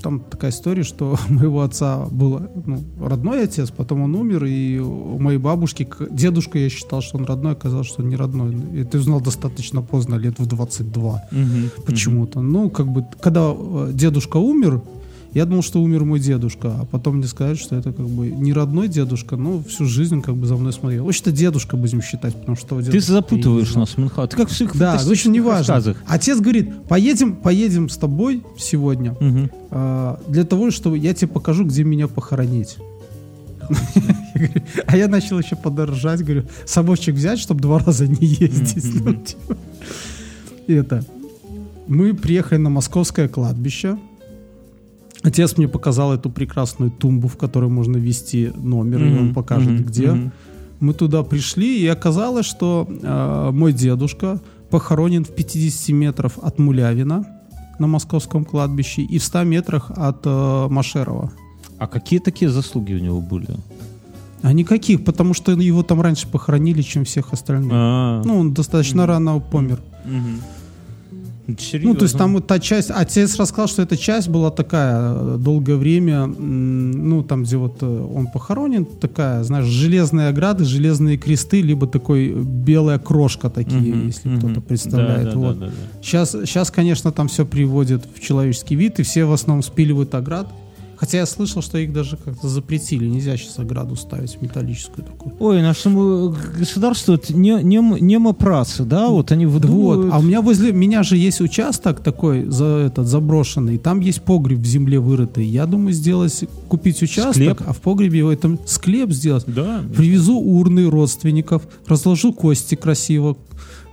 там такая история, что у моего отца был ну, родной отец, потом он умер, и у моей бабушки, дедушка, я считал, что он родной, оказалось, что он не родной. И ты узнал достаточно поздно, лет в 22 Мгм. почему-то. Ну, как бы, когда э, дедушка умер, я думал, что умер мой дедушка, а потом мне сказали, что это как бы не родной дедушка, но всю жизнь как бы за мной смотрел. В общем-то, дедушка будем считать, потому что Ты запутываешь нас, Мюнхгаузен. Ты как в своих Да, в общем, фантастических не важно. рассказах. Отец говорит, поедем, поедем с тобой сегодня Мгм. а, для того, чтобы я тебе покажу, где меня похоронить. А я начал еще подорожать, говорю, собачек взять, чтобы два раза не ездить. Это. Мы приехали на московское кладбище. Отец мне показал эту прекрасную тумбу, в которой можно ввести номер, и он покажет, Мгм. где. Мгм. Мы туда пришли, и оказалось, что э, мой дедушка похоронен в 50 метров от Мулявина на московском кладбище и в 100 метрах от э, Машерова. А какие такие заслуги у него были? А никаких, потому что его там раньше похоронили, чем всех остальных. А, Ну, он достаточно рано помер. Мгм. Ну, Серьезно? то есть там вот та часть, отец рассказал, что эта часть была такая э, долгое время, ну, там, где вот э, он похоронен, такая, знаешь, железные ограды, железные кресты, либо такой белая крошка такие, Мгм, если мгм. кто-то представляет. Да, да, вот. да, да, да. Сейчас, сейчас, конечно, там все приводит в человеческий вид, и все в основном спиливают оград. Хотя я слышал, что их даже как-то запретили. Нельзя сейчас ограду ставить металлическую такую. Ой, нашему государству это не, не, немопрацы, да, вот они Вот. выдумывают. А у меня возле меня же есть участок такой за этот заброшенный. Там есть погреб в земле вырытый. Я думаю сделать, купить участок, Склеп? а в погребе в этом склеп сделать. Да. Привезу урны родственников, разложу кости красиво,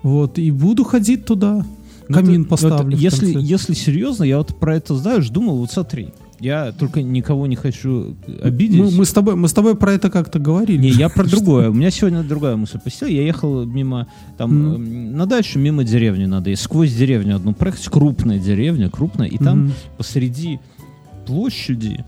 вот и буду ходить туда. Ну, Камин это- поставлю. это в если, если серьезно, я вот про это знаешь, думал, вот смотри, я только никого не хочу обидеть. мы, мы с тобой, мы с тобой про это как-то говорили. Не, я про другое. У меня сегодня другая мысль посетила. Я ехал мимо, там, эм, на дачу, мимо деревни надо. И сквозь деревню одну проехать. Крупная деревня, крупная. И там посреди площади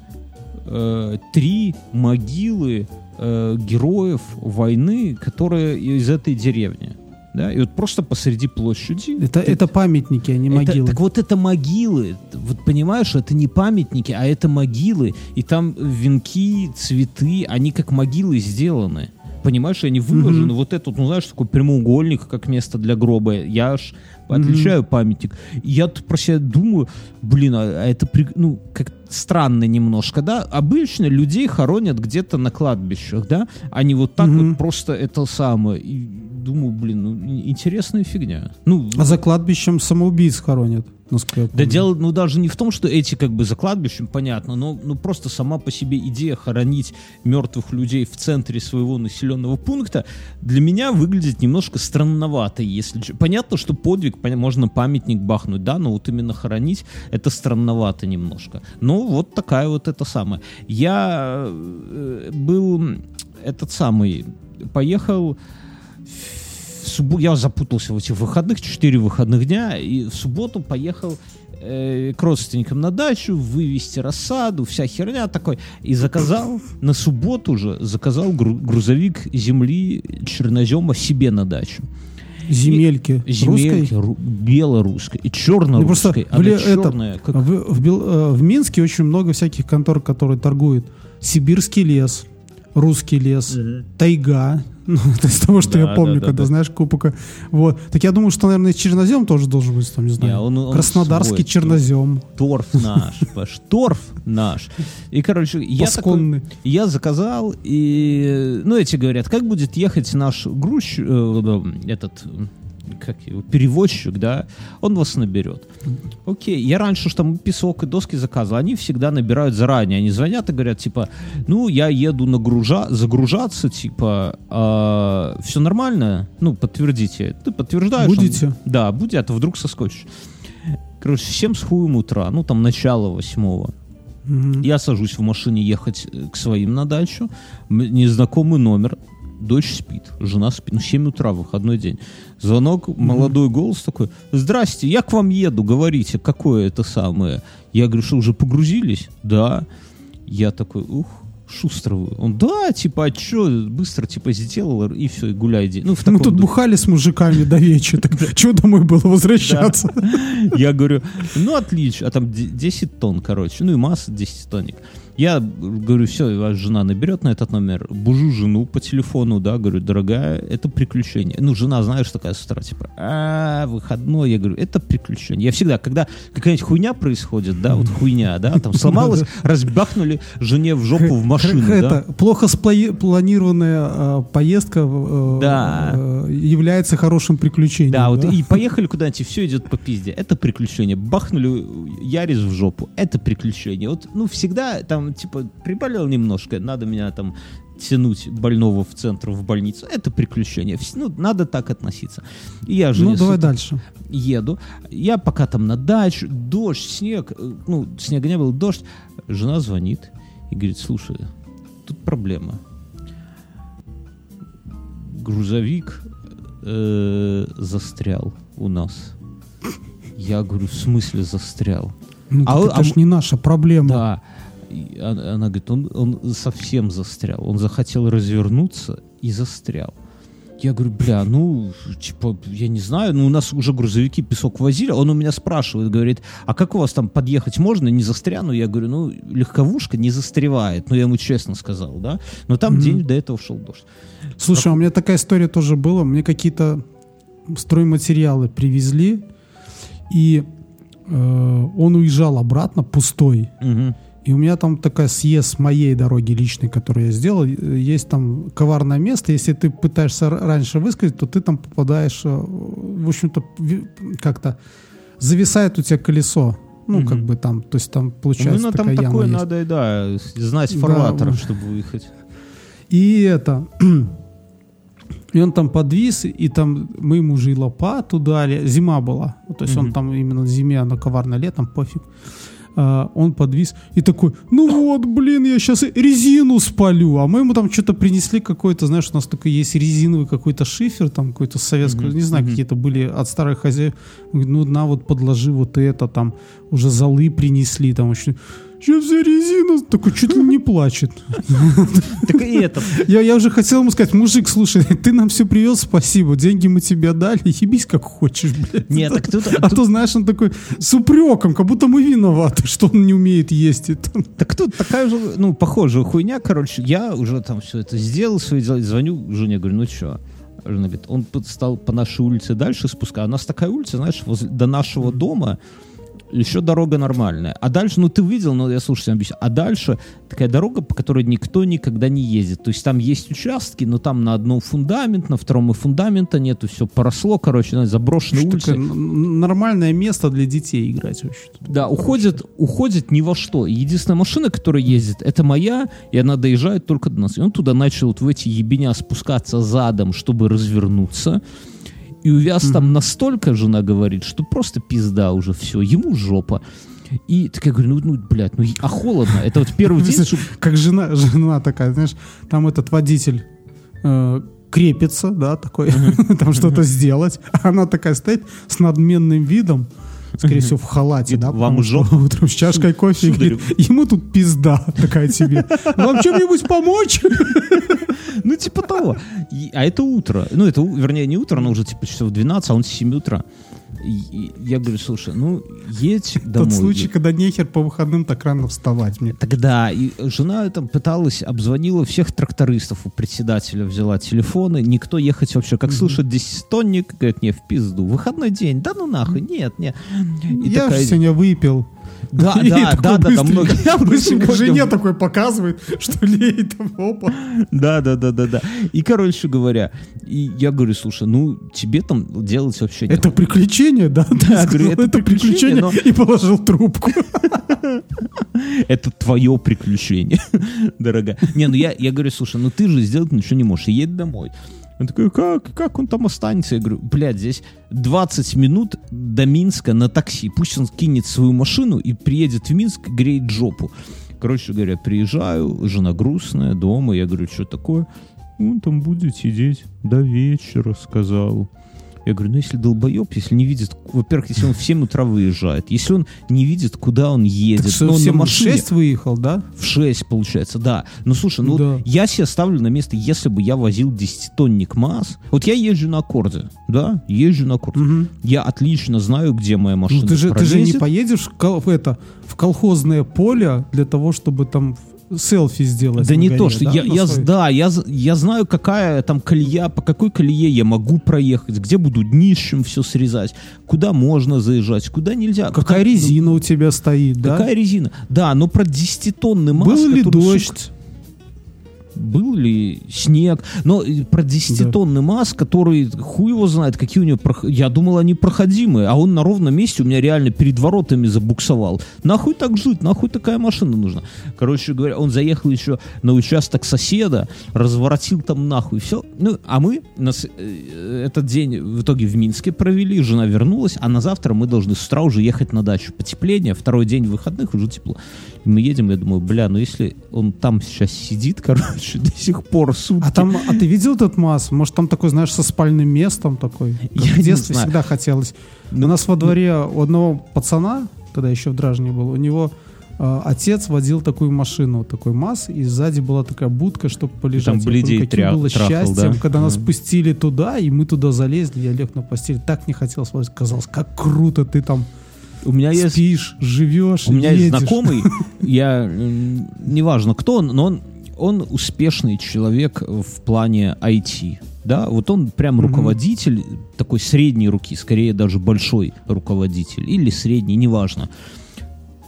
э, три могилы э, героев войны, которые из этой деревни. Да? И вот просто посреди площади. Это, ты- это памятники, а не это- могилы. так вот это могилы. Вот понимаешь, это не памятники, а это могилы. И там венки, цветы, они как могилы сделаны. Понимаешь, они выложены. Мгм. Вот этот, ну знаешь, такой прямоугольник, как место для гроба. Я аж отличаю памятник. И я тут про себя думаю, блин, а а это, при- ну, как странно немножко, да? Обычно людей хоронят где-то на кладбищах, да? Они вот так Мгм. вот просто это самое. И думаю, блин, ну, ин- интересная фигня. Ну, А за кладбищем самоубийц хоронят, да дело, ну, даже не в том, что эти как бы за кладбищем, понятно, но ну, просто сама по себе идея хоронить мертвых людей в центре своего населенного пункта для меня выглядит немножко странновато, если... Понятно, что подвиг, можно памятник бахнуть, да, но вот именно хоронить это странновато немножко. Ну, вот такая вот это самое. Я э, был этот самый, поехал в субботу, я запутался в этих выходных, четыре выходных дня, и в субботу поехал э, к родственникам на дачу, вывести рассаду, вся херня такой. И заказал на субботу же, заказал гру- грузовик земли чернозема себе на дачу. Земельки. Земельки Русской? ру- белорусской и Ну, чернорусской. в Ле- Она это- черная, как... В, в Бел- э, в Минске очень много всяких контор, которые торгуют. Сибирский лес, русский лес, тайга. Ну, из того, что Да, я помню, да, да, когда, да. знаешь, купока. Вот. Так я думаю, что, наверное, чернозем тоже должен быть, там, не знаю. Не, он- он Краснодарский свой. чернозем. Торф наш, понимаешь, торф наш. И, короче, я такой, я заказал, и, ну, эти говорят, как будет ехать наш грузчик, э, этот, как его, перевозчик, да, он вас наберет. Окей, я раньше, что там песок и доски заказывал, они всегда набирают заранее, они звонят и говорят, типа, ну, я еду нагружа, загружаться, типа, все нормально, ну, подтвердите. Ты подтверждаешь? он- Будете? да, будет, а то вдруг соскочишь. Короче, всем с хуем утра, ну, там, начало восьмого. Я сажусь в машине ехать э, к своим на дачу. Незнакомый номер. Дочь спит, жена спит. Ну, 7 утра, выходной день. Звонок, молодой голос такой. Здрасте, я к вам еду, говорите, какое это самое. Я говорю, что уже погрузились? Да. Я такой, ух, шустровый. Он, да, типа, а чё, быстро, типа, сделал, и все, и гуляй. иди». Ну, в Мы тут духе. бухали с мужиками до вечера. Так домой было возвращаться? Я говорю, ну отлично, а там де- 10 тонн, короче, ну и масса 10 тонник. Я говорю, все, ваша жена наберет на этот номер, бужу жену по телефону, да, говорю, дорогая, это приключение. Ну, жена, знаешь, такая с утра, типа, а, выходной, я говорю, это приключение. Я всегда, когда какая-нибудь хуйня происходит, да, вот хуйня, да, там сломалась, разбахнули жене в жопу в машину, да. Это плохо спланированная э, поездка э, э, является хорошим приключением. Да, вот и поехали куда-нибудь, и все идет по пизде. Это приключение. Бахнули Ярис в жопу. Это приключение. Вот, ну, всегда там, типа, приболел немножко, надо меня там тянуть больного в центр, в больницу. Это приключение. Ну, надо так относиться. И я же Ну, давай дальше. еду. Я пока там на дачу, дождь, снег, э, ну, снега не было, дождь. Жена звонит и говорит, слушай, тут проблема. Грузовик э, застрял у нас. Я говорю, в смысле застрял? Ну, А это а ж м- не наша проблема. Да. И она, она говорит, он, он совсем застрял. Он захотел развернуться и застрял. Я говорю, бля, ну, типа, я не знаю, ну, у нас уже грузовики песок возили. Он у меня спрашивает, говорит, а как у вас там подъехать можно, не застряну? Я говорю, ну, легковушка не застревает. Ну, я ему честно сказал, да. Но там Мгм. день до этого шел дождь. Слушай, а у меня такая история тоже была. Мне какие-то стройматериалы привезли, и э, он уезжал обратно пустой. Мгм. И у меня там такая съезд с моей дороги личной, которую я сделал. Есть там коварное место. Если ты пытаешься раньше высказать, то ты там попадаешь, э, в общем-то, как-то зависает у тебя колесо. Ну, Мгм. как бы там, то есть там получается Ну, там такая такое яма есть. надо, да, знать Да, фарватер, вот. чтобы выехать. И это... И он там подвис, и там мы ему же и лопату дали. Зима была. Ну, То есть он Мгм. там именно зиме, оно коварно летом, пофиг. А, он подвис и такой, ну вот, блин, я сейчас резину спалю. А мы ему там что-то принесли какой-то, знаешь, у нас только есть резиновый какой-то шифер, там какой-то советский, Мгм, не знаю, мгм. какие-то были от старых хозяев. Говорит, ну на, вот подложи вот это, там уже золы принесли, там очень... Сейчас вся резина, такой чуть ли не плачет. Так и это. Я, я уже хотел ему сказать, мужик, слушай, ты нам все привез, спасибо, деньги мы тебе дали, ебись как хочешь, блядь. Нет, так тут, А то, знаешь, он такой с упреком, как будто мы виноваты, что он не умеет есть. Так тут такая же, ну, похожая хуйня, короче, я уже там все это сделал, свои дела, звоню жене, говорю, ну что? Жена говорит, он стал по нашей улице дальше спускать. У нас такая улица, знаешь, возле, до нашего дома еще дорога нормальная. А дальше, ну ты видел, но я слушай, объясню. А дальше такая дорога, по которой никто никогда не ездит. То есть там есть участки, но там на одном фундамент, на втором и фундамента нету, все поросло, короче, знаешь, заброшенные Что улицы. такое нормальное место для детей играть вообще. Да, уходит, уходит ни во что. Единственная машина, которая ездит, это моя, и она доезжает только до нас. И он туда начал вот в эти ебеня спускаться задом, чтобы развернуться. И увяз там настолько, жена говорит, что просто пизда уже все, ему жопа. И так я говорю, ну, ну блядь, ну, а холодно. Это вот первый день, Как жена, жена такая, знаешь, там этот водитель э, крепится, да, такой, там что-то сделать, а она такая стоит с надменным видом, скорее всего, в халате, да, «Вам жопа?» утром с чашкой кофе, говорит, ему тут пизда такая тебе. Вам чем-нибудь помочь? Ну, типа того. А это утро. Ну, это, вернее, не утро, но уже типа часов 12, а он с 7 утра. Я говорю, слушай, ну, едь домой. Тот случай, когда нехер по выходным так рано вставать мне. Тогда и жена там пыталась, обзвонила всех трактористов, у председателя взяла телефоны, никто ехать вообще, как слышит десятитонник, говорит, не, в пизду, выходной день, да ну нахуй, нет, нет. И я такая- же сегодня выпил. Да, да, да, да, да, бы быстренько жене такой показывает, что лей там, опа. Да, да, да, да, да. И, короче говоря, я говорю, слушай, ну, тебе там делать вообще нет. Это приключение, да? Да, говорю, это приключение, и положил трубку. Это твое приключение, дорогая. Не, ну я, я говорю, слушай, ну ты же сделать ничего не можешь, едь домой. Он такой, как, как он там останется? Я говорю, блядь, здесь 20 минут до Минска на такси. Пусть он кинет свою машину и приедет в Минск, греет жопу. Короче говоря, приезжаю, жена грустная, дома. Я говорю, что такое? Он там будет сидеть до вечера, сказал. Я говорю, ну если долбоеб, если не видит, во-первых, если он в 7 утра выезжает, если он не видит, куда он едет, Так что но он на всем в машине, 6 выехал, да? в 6, получается, да. Ну, слушай, ну, Да. вот я себя ставлю на место, если бы я возил 10-тонник МАЗ. Вот я езжу на аккорде, да, езжу на аккорде. Мгм. Я отлично знаю, где моя машина Ну, ты, же, ты же не поедешь в это, в колхозное поле для того, чтобы там селфи сделать. Да не горе, то, что да, я, я, да, я, я знаю, какая там колея, по какой колее я могу проехать, где буду днищем все срезать, куда можно заезжать, куда нельзя. Какая Как- резина у тебя стоит, ну, да? Какая резина? Да, но про 10-тонный МАЗ, Был ли который, сука, дождь? Был ли снег, но э, про 10-тонный МАЗ, который хуй его знает, какие у него, прох- я думал, они проходимые, а он на ровном месте у меня реально перед воротами забуксовал. Нахуй так жить, нахуй такая машина нужна. Короче говоря, он заехал еще на участок соседа, разворотил там нахуй, все. Ну, а мы нас, э, этот день в итоге в Минске провели, жена вернулась, а на завтра мы должны с утра уже ехать на дачу. Потепление, второй день выходных, уже тепло. И мы едем, я думаю, бля, ну если он там сейчас сидит, короче, до сих пор сутки. А там, а ты видел этот МАЗ? Может, там такой, знаешь, со спальным местом такой? Я в детстве всегда хотелось. Ну, У нас во дворе у одного пацана, когда еще в Дражне был, у него э, отец водил такую машину, такой МАЗ, и сзади была такая будка, чтобы полежать. там Я помню, бледей тря- было трахал, счастьем, да? когда нас Мгм. спустили туда, и мы туда залезли, я лег на постель, так не хотелось спать. Казалось, как круто ты там у меня есть спишь, живешь, У меня есть едешь. знакомый, я неважно кто он, но он, он успешный человек в плане IT. Да, вот он прям руководитель такой средней руки, скорее даже большой руководитель или средний, неважно.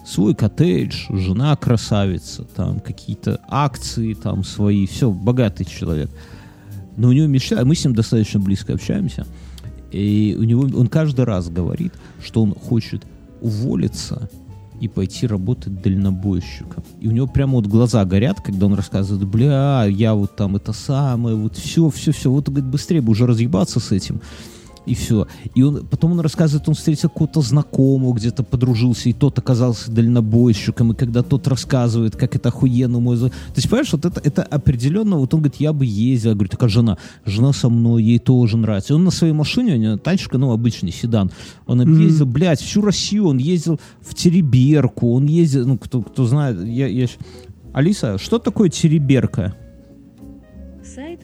Свой коттедж, жена красавица, там какие-то акции там свои, все, богатый человек. Но у него мечта, мы с ним достаточно близко общаемся, и у него он каждый раз говорит, что он хочет уволиться и пойти работать дальнобойщиком. И у него прямо вот глаза горят, когда он рассказывает, бля, я вот там это самое, вот все, все, все, вот говорит, быстрее бы уже разъебаться с этим. И все. И он, потом он рассказывает, он встретил какого-то знакомого, где-то подружился, и тот оказался дальнобойщиком, и когда тот рассказывает, как это охуенно мой... за- То есть, понимаешь, вот это, это определенно, вот он говорит, я бы ездил, я говорю, такая жена, жена со мной, ей тоже нравится. И он на своей машине, у него тачка, ну, обычный седан, он объездил, блядь, всю Россию, он ездил в Тереберку, он ездил, ну, кто, кто знает, я, я... Алиса, что такое Тереберка? Сайт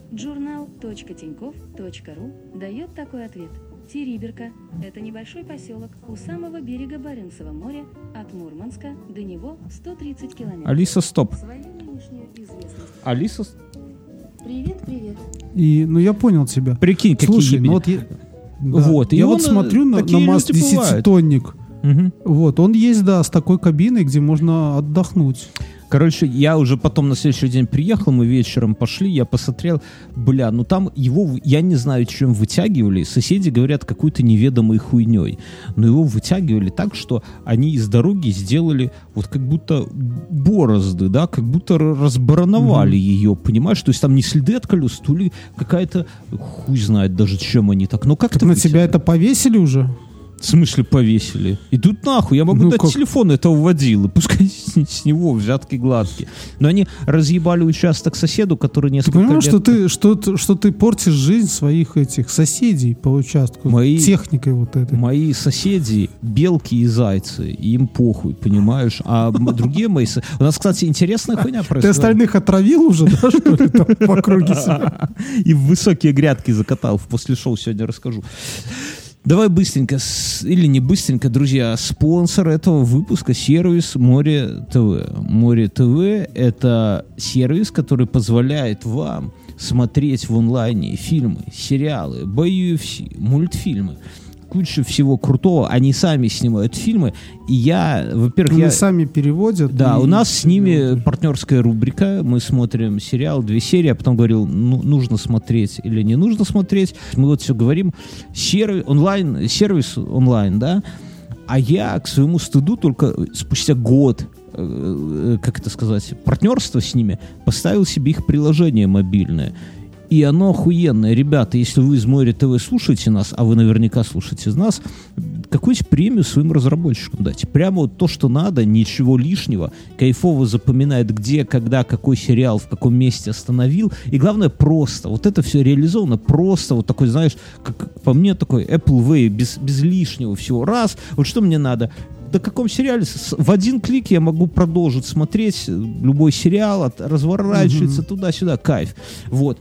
journal.тиньков.ру дает такой ответ. Териберка – это небольшой поселок у самого берега Баренцева моря от Мурманска до него 130 километров. Алиса, стоп. Алиса, Привет, привет. И, ну, я понял тебя. прикинь, какие Слушай, ебени. ну вот я, да. Вот, я вот э, смотрю на, на бывают. 10-тонник. Мгм. Вот, он есть, да, с такой кабиной, где можно отдохнуть. Короче, я уже потом на следующий день приехал, мы вечером пошли, я посмотрел, бля, ну там его, я не знаю, чем вытягивали, соседи говорят какой-то неведомой хуйней, но его вытягивали так, что они из дороги сделали вот как будто борозды, да, как будто р- разбароновали ее, понимаешь, то есть там не следы от колес, то ли какая-то, хуй знает даже, чем они так, но как Так на тебя это повесили уже? В смысле повесили? Идут нахуй, я могу Ну дать как? телефон этого водила, пускай с, с него взятки гладкие. Но они разъебали участок соседу, который Ты несколько понимаешь, лет... что ты, что, ты- что ты портишь жизнь своих этих соседей по участку Мои- техникой вот этой? Мои соседи белки и зайцы, им похуй, понимаешь? А другие мои... У нас, кстати, интересная хуйня Ты происходит. остальных отравил уже, да, что ли, там по круге себя? И в высокие грядки закатал. После шоу сегодня расскажу. Давай быстренько, или не быстренько, друзья, спонсор этого выпуска сервис Море ТВ. Море ТВ — это сервис, который позволяет вам смотреть в онлайне фильмы, сериалы, бои UFC, мультфильмы. Куча всего крутого. Они сами снимают фильмы. И я, во-первых, Они я... сами переводят. Да, у нас с ними партнерская рубрика. Мы смотрим сериал, две серии, а потом говорил, ну, нужно смотреть или не нужно смотреть. Мы вот все говорим. Сервис, онлайн, сервис онлайн, да. А я, к своему стыду, только спустя год, э, как это сказать, партнерства с ними, поставил себе их приложение мобильное. И оно охуенное. Ребята, если вы из Море ТВ слушаете нас, а вы наверняка слушаете нас, какую-нибудь премию своим разработчикам дайте. Прямо вот то, что надо, ничего лишнего. Кайфово запоминает, где, когда, какой сериал, в каком месте остановил. И главное, просто. Вот это все реализовано просто. Вот такой, знаешь, как по мне такой Apple Way, без, без лишнего всего. Раз, вот что мне надо? Да каком сериале? В один клик я могу продолжить смотреть э, любой сериал, от- разворачивается туда-сюда, кайф. Вот.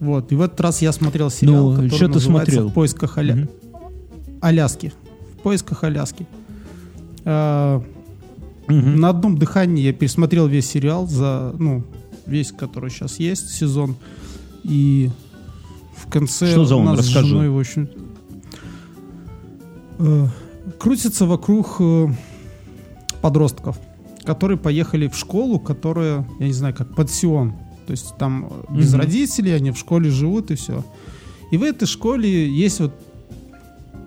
Вот. И в этот раз я смотрел сериал, Ну, который что ты называется смотрел? «В поисках Аля... Мгм. Аляски». В поисках Аляски. А, Мгм. На одном дыхании я пересмотрел весь сериал за, ну, весь, который сейчас есть, сезон. И в конце Что за у он? нас с Расскажи. женой, в общем, э, крутится вокруг э, подростков, которые поехали в школу, которая, я не знаю, как пансион. То есть там э, без родителей, они в школе живут и все. И в этой школе есть вот,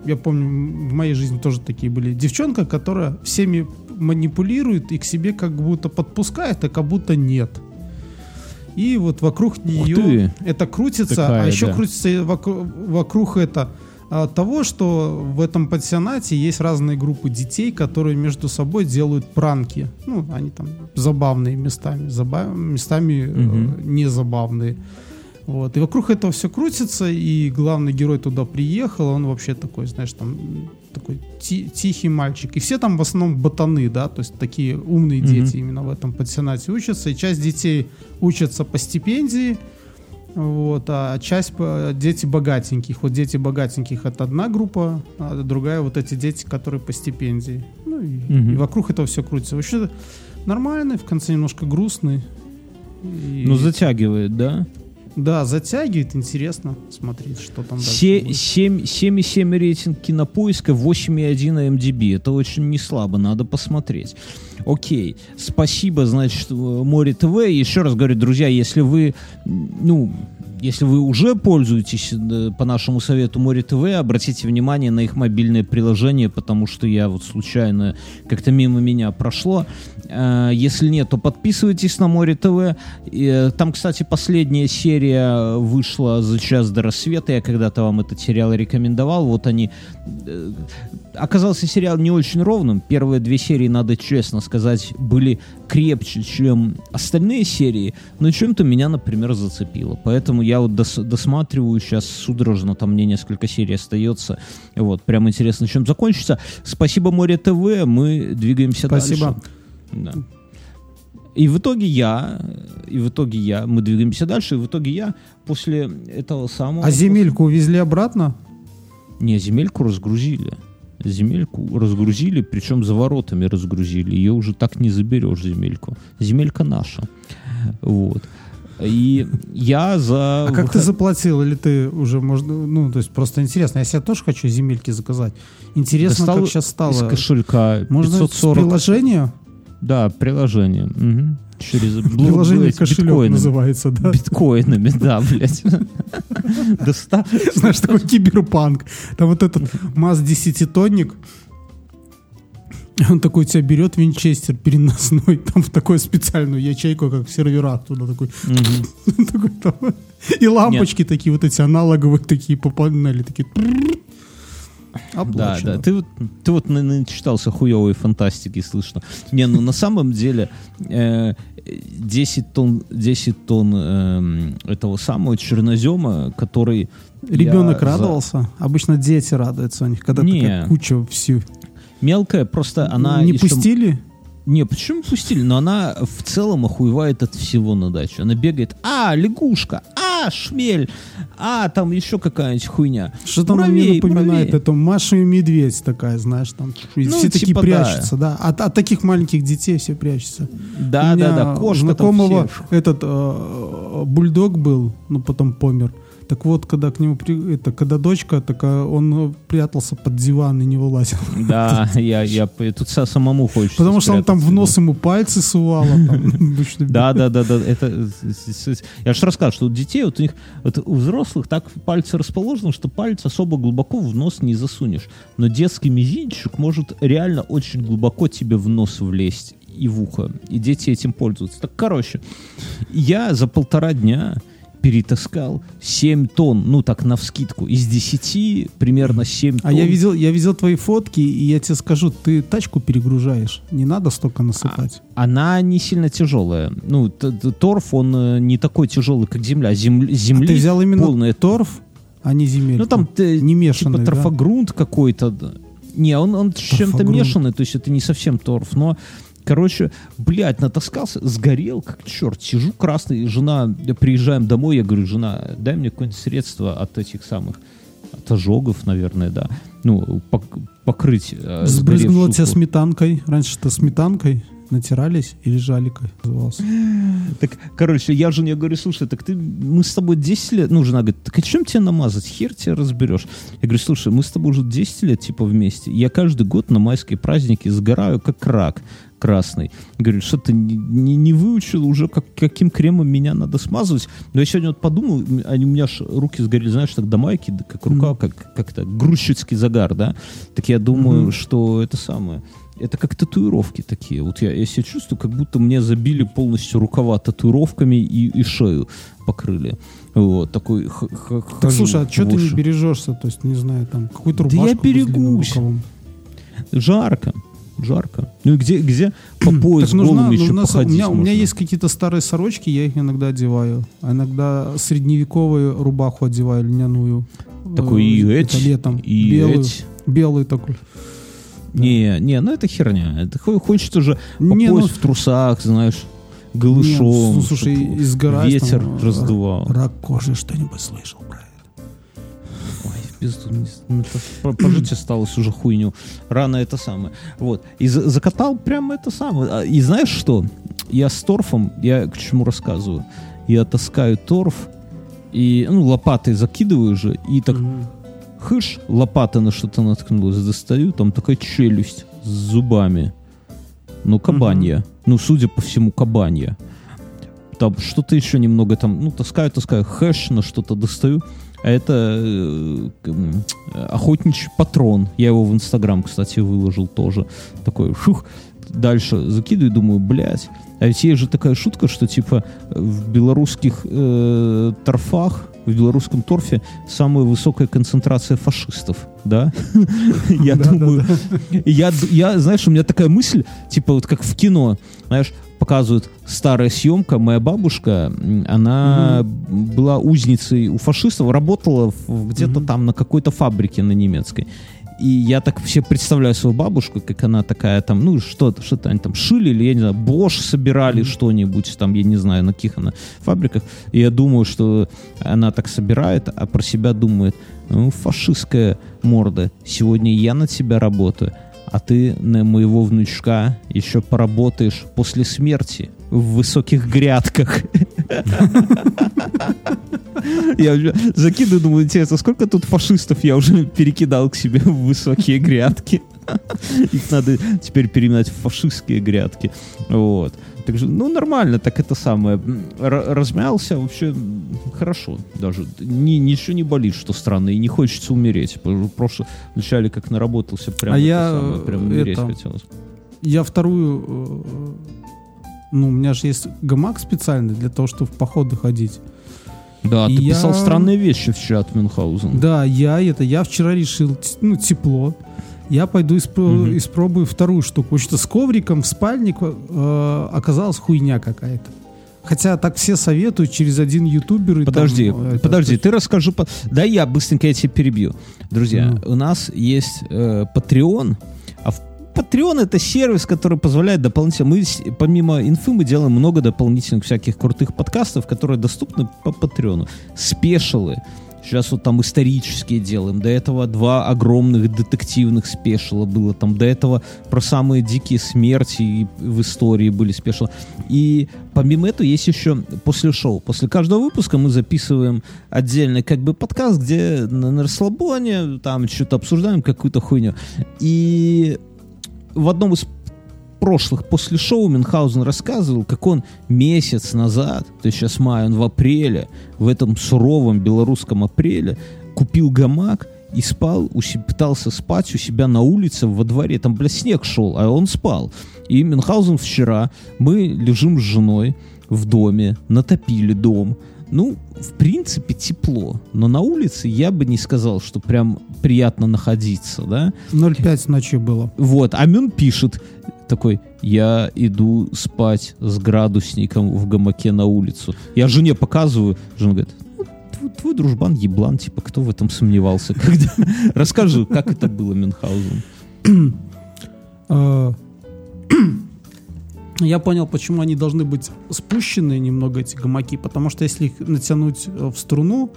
я помню, в моей жизни тоже такие были, девчонка, которая всеми манипулирует и к себе как будто подпускает, а как будто нет. И вот вокруг нее это крутится, Такая, а еще да. крутится вокруг, вокруг это а, того, что в этом пансионате есть разные группы детей, которые между собой делают пранки. Ну, они там забавные местами, заба- местами э, Мгм. незабавные. Вот. И вокруг этого все крутится, и главный герой туда приехал, он вообще такой, знаешь, там такой ти- тихий мальчик. И все там в основном ботаны, да, то есть такие умные Мгм. дети именно в этом пансионате учатся. И часть детей учатся по стипендии, вот, а часть по- дети богатеньких. Вот дети богатеньких это одна группа, а другая вот эти дети, которые по стипендии. Ну и, Мгм. и вокруг этого все крутится. Вообще нормальный, в конце немножко грустный. И- Ну, затягивает, да? Да, затягивает, интересно смотреть, что там дальше Се- будет. семь- 7,7 рейтинг кинопоиска, 8,1 на MDB. Это очень не слабо, надо посмотреть. Окей, спасибо, значит, Море ТВ. Еще раз говорю, друзья, если вы, ну, если вы уже пользуетесь э, по нашему совету Море ТВ, обратите внимание на их мобильное приложение, потому что я вот случайно как-то мимо меня прошло. Э, Если нет, то подписывайтесь на Море ТВ. Э, Там, кстати, последняя серия вышла за час до рассвета. Я когда-то вам этот сериал рекомендовал. Вот они... э, Оказался сериал не очень ровным. Первые две серии, надо честно сказать, были крепче, чем остальные серии. Но чем-то меня, например, зацепило. Поэтому я вот дос- досматриваю сейчас судорожно. Там мне несколько серий остается. Вот, прям интересно, чем закончится. Спасибо, Море ТВ. Мы двигаемся Спасибо. дальше. Да. И в итоге я, и в итоге я, мы двигаемся дальше, и в итоге я после этого самого... А земельку увезли обратно? Не, земельку разгрузили. Земельку разгрузили, причем за воротами разгрузили. Ее уже так не заберешь, земельку. Земелька наша. Вот. И я за... А как ты заплатил? Или ты уже можно... Ну, то есть просто интересно. Я себе тоже хочу земельки заказать. Интересно, достал как сейчас стало. Из кошелька Можно 540... с приложения? Да, приложение. Мгм. Через Приложение кошелек называется, да? Биткоинами, да, блядь. Знаешь, такой киберпанк. Там вот этот МАЗ десятитонник, он такой тебя берет винчестер переносной, там в такую специальную ячейку, как в серверах туда такой, Мгм. такой там. и лампочки такие вот эти аналоговые такие по панели такие. Да, Оплачено. да. Ты вот, ты вот на- начитался хуевой фантастики, слышно. Не, ну на самом деле э, 10 тонн, 10 тонн эм, этого самого чернозема, который... Ребенок я за- радовался. Обычно дети радуются у них, когда Не. такая куча всю. Мелкая, просто она... не еще- пустили? Не, почему пустили? Но она в целом охуевает от всего на даче. Она бегает, а, лягушка, а, шмель, а, там еще какая-нибудь хуйня. Что-то она мне напоминает муравей. это Маша и Медведь такая, знаешь, там. Ну, все такие типа, да. прячутся, да. От, от таких маленьких детей все прячутся. Да, да, да, кошка знакомого этот э, бульдог был, ну потом помер. Так вот, когда к нему при, это, когда дочка, так а, он э, прятался под диван и не вылазил. Да, я, я тут са- самому хочется. Потому что он там в нос ему пальцы сувало. Да, да, да, да. Это, я же рассказывал, что у детей, вот у них, вот у взрослых так пальцы расположены, что палец особо глубоко в нос не засунешь. Но детский мизинчик может реально очень глубоко тебе в нос влезть и в ухо. И дети этим пользуются. Так, короче, я за полтора дня перетаскал 7 тонн, ну так, навскидку. Из 10 примерно 7 тонн. А я видел, я видел твои фотки, и я тебе скажу, ты тачку перегружаешь. Не надо столько насыпать. Она не сильно тяжелая. Ну, т- т- торф, он э, не такой тяжелый, как земля. Земли, А земли ты взял именно полная торф, а не земельку. Ну там т- не мешанный, типа да? торфогрунт какой-то. да. Не, он, он с чем-то мешанный, то есть это не совсем торф, но Короче, блядь, натаскался, сгорел, как черт. Сижу красный, жена, приезжаем домой, я говорю, жена, дай мне какое-нибудь средство от этих самых, от ожогов, наверное, да. Ну, пок- покрыть э, Сбрызнула тебя сметанкой. Раньше-то сметанкой натирались или жаликой назывался. Так, короче, я жене говорю, слушай, так ты, мы с тобой 10 лет, ну, жена говорит, так а чем тебе намазать, хер тебя разберешь. Я говорю, слушай, мы с тобой уже 10 лет, типа, вместе, я каждый год на майские праздники сгораю, как рак красный. Говорю, что ты не, не, не выучил уже, как, каким кремом меня надо смазывать. Но я сегодня вот подумал, они у меня ж руки сгорели, знаешь, так до майки, да, как рука, как, как это, грузчицкий загар, да? Так я думаю, что это самое, это как татуировки такие. Вот я, я себя чувствую, как будто мне забили полностью рукава татуировками и, и шею покрыли. Вот, такой х- х- Так слушай, а что ты не бережешься? То есть, не знаю, там, какую-то Да я рубашку с длинным берегусь. Жарко, жарко. Ну и где, где по пояс голым еще нужна со- у, походить меня, у меня можно? есть какие-то старые сорочки, я их иногда одеваю. А иногда средневековую рубаху одеваю, льняную. Такой Э, и эть, летом. и белую, эть. белый такой. Не, не, ну это херня. Это хо- хочется же по Не, ну- пояс в трусах, знаешь, голышом. Ну, слушай, чтоб из гараж Ветер там, раздувал. Рак кожи, что-нибудь слышал про пизду, ну, это по- пожить осталось уже хуйню. Рано это самое. Вот. И за- закатал прямо это самое. А, И знаешь что? Я с торфом, я к чему рассказываю. Я таскаю торф, и, ну, лопатой закидываю же, и так хыш, лопата на что-то наткнулась, достаю, там такая челюсть с зубами. Ну, кабанья. Ну, судя по всему, кабанья. Там что-то еще немного там, ну, таскаю, таскаю, хэш на что-то достаю. А это э, охотничий патрон. Я его в Инстаграм, кстати, выложил тоже. Такой, шух, дальше закидываю, думаю, блядь. А ведь есть же такая шутка, что типа в белорусских э, торфах, в белорусском торфе самая высокая концентрация фашистов, да? Я думаю, я, знаешь, у меня такая мысль, типа вот как в кино, знаешь, показывают старая съемка, моя бабушка, она была узницей у фашистов, работала где-то там на какой-то фабрике на немецкой. И я так все представляю свою бабушку, как она такая там, ну что-то, что-то они там шили, или, я не знаю, Бош собирали что-нибудь там, я не знаю, на каких она фабриках. И я думаю, что она так собирает, а про себя думает, ну, фашистская морда, сегодня я на тебя работаю, а ты на моего внучка еще поработаешь после смерти в высоких грядках. Я закидываю, думаю, интересно, сколько тут фашистов я уже перекидал к себе в высокие грядки. Их надо теперь переименовать в фашистские грядки. Вот. Так же, ну, нормально, так это самое. Размялся, вообще хорошо даже. Ни, ничего не болит, что странно, и не хочется умереть. Просто вначале как наработался, прям А я, самое, прям э, умереть это, хотелось. Я вторую... э, Ну, у меня же есть гамак специальный для того, чтобы в походы ходить. Да, и ты писал я- странные вещи в чат Мюнхгаузен. Да, я это, я вчера решил, ну, тепло. Я пойду испро- Мгм. испробую вторую штуку. Что с ковриком в спальник э, оказалась хуйня какая-то. Хотя так все советуют через один ютубер. и там, Подожди, э, это, подожди, то ты расскажи. по- Да я быстренько я тебя перебью. Друзья, Ну. у нас есть э, Patreon, а в Patreon это сервис, который позволяет дополнительно... Мы помимо инфы мы делаем много дополнительных всяких крутых подкастов, которые доступны по Патреону. Спешилы. Сейчас вот там исторические делаем. До этого два огромных детективных спешила было. Там до этого про самые дикие смерти и в истории были спешила. И помимо этого есть еще после шоу. После каждого выпуска мы записываем отдельный как бы подкаст, где на, на расслабоне там что-то обсуждаем, какую-то хуйню. И в одном из прошлых после шоу Мюнхгаузен рассказывал, как он месяц назад, то есть сейчас май, он в апреле, в этом суровом белорусском апреле, купил гамак и спал, у се- пытался спать у себя на улице во дворе. Там, бля, снег шел, а он спал. И Мюнхгаузен вчера, мы лежим с женой в доме, натопили дом. Ну, в принципе, тепло. Но на улице я бы не сказал, что прям приятно находиться, да? 0,5 ночи было. Вот, а Мюн пишет такой, я иду спать с градусником в гамаке на улицу. Я жене показываю, жена говорит, «Ну, твой, твой дружбан еблан, типа, кто в этом сомневался? Когда... Расскажи, как это было, Мюнхгаузен? Э, Я понял, почему они должны быть спущены немного, эти гамаки, потому что если их натянуть э, в струну,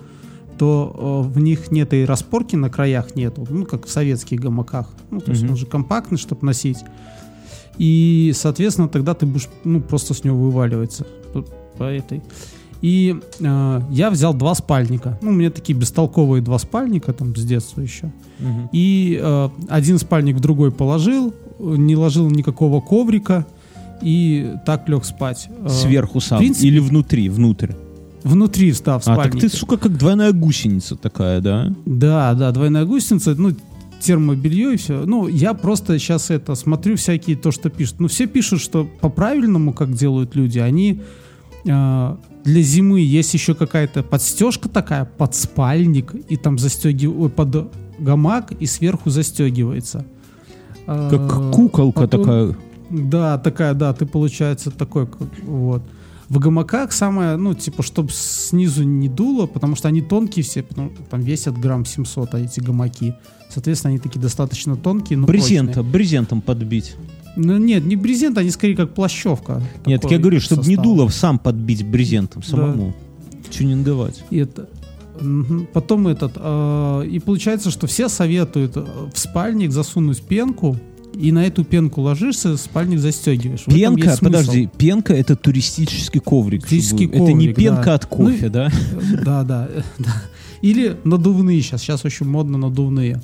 то э, в них нет и распорки на краях нету, ну, как в советских гамаках. Ну, то есть он же компактный, чтобы носить. И, соответственно, тогда ты будешь, ну, просто с него вываливаться по, этой. И э, я взял два спальника. Ну, у меня такие бестолковые два спальника там с детства еще. И э, один спальник в другой положил, не ложил никакого коврика и так лег спать. Э, Сверху сам. в принципе- Или внутри, внутрь. Внутри встав А, спальник. так ты, сука, как двойная гусеница такая, да? Да, да, двойная гусеница, ну, термобелье и все. Ну, я просто сейчас это смотрю всякие то, что пишут. Ну, все пишут, что по-правильному, как делают люди, они э, для зимы есть еще какая-то подстежка такая, под спальник, и там застегивают под гамак, и сверху застегивается. Как куколка потом- такая. Да, такая, да, ты получается такой, вот. В гамаках самое, ну, типа, чтобы снизу не дуло, потому что они тонкие все, потому, там весят грамм 700, а эти гамаки. Соответственно, они такие достаточно тонкие, но Брезента, прочные. брезентом подбить. Ну, нет, не брезент, они скорее как плащевка. Нет, так я говорю, чтобы не дуло, сам подбить брезентом самому. Тюнинговать. И это. Потом этот, э, и получается, что все советуют э, в спальник засунуть пенку, и на эту пенку ложишься, спальник застегиваешь. Пенка, подожди, пенка это туристический коврик. Туристический чтобы- Это не коврик, пенка да. от кофе, Ну, да? Да, да, э, да. Или надувные сейчас. Сейчас очень модно надувные.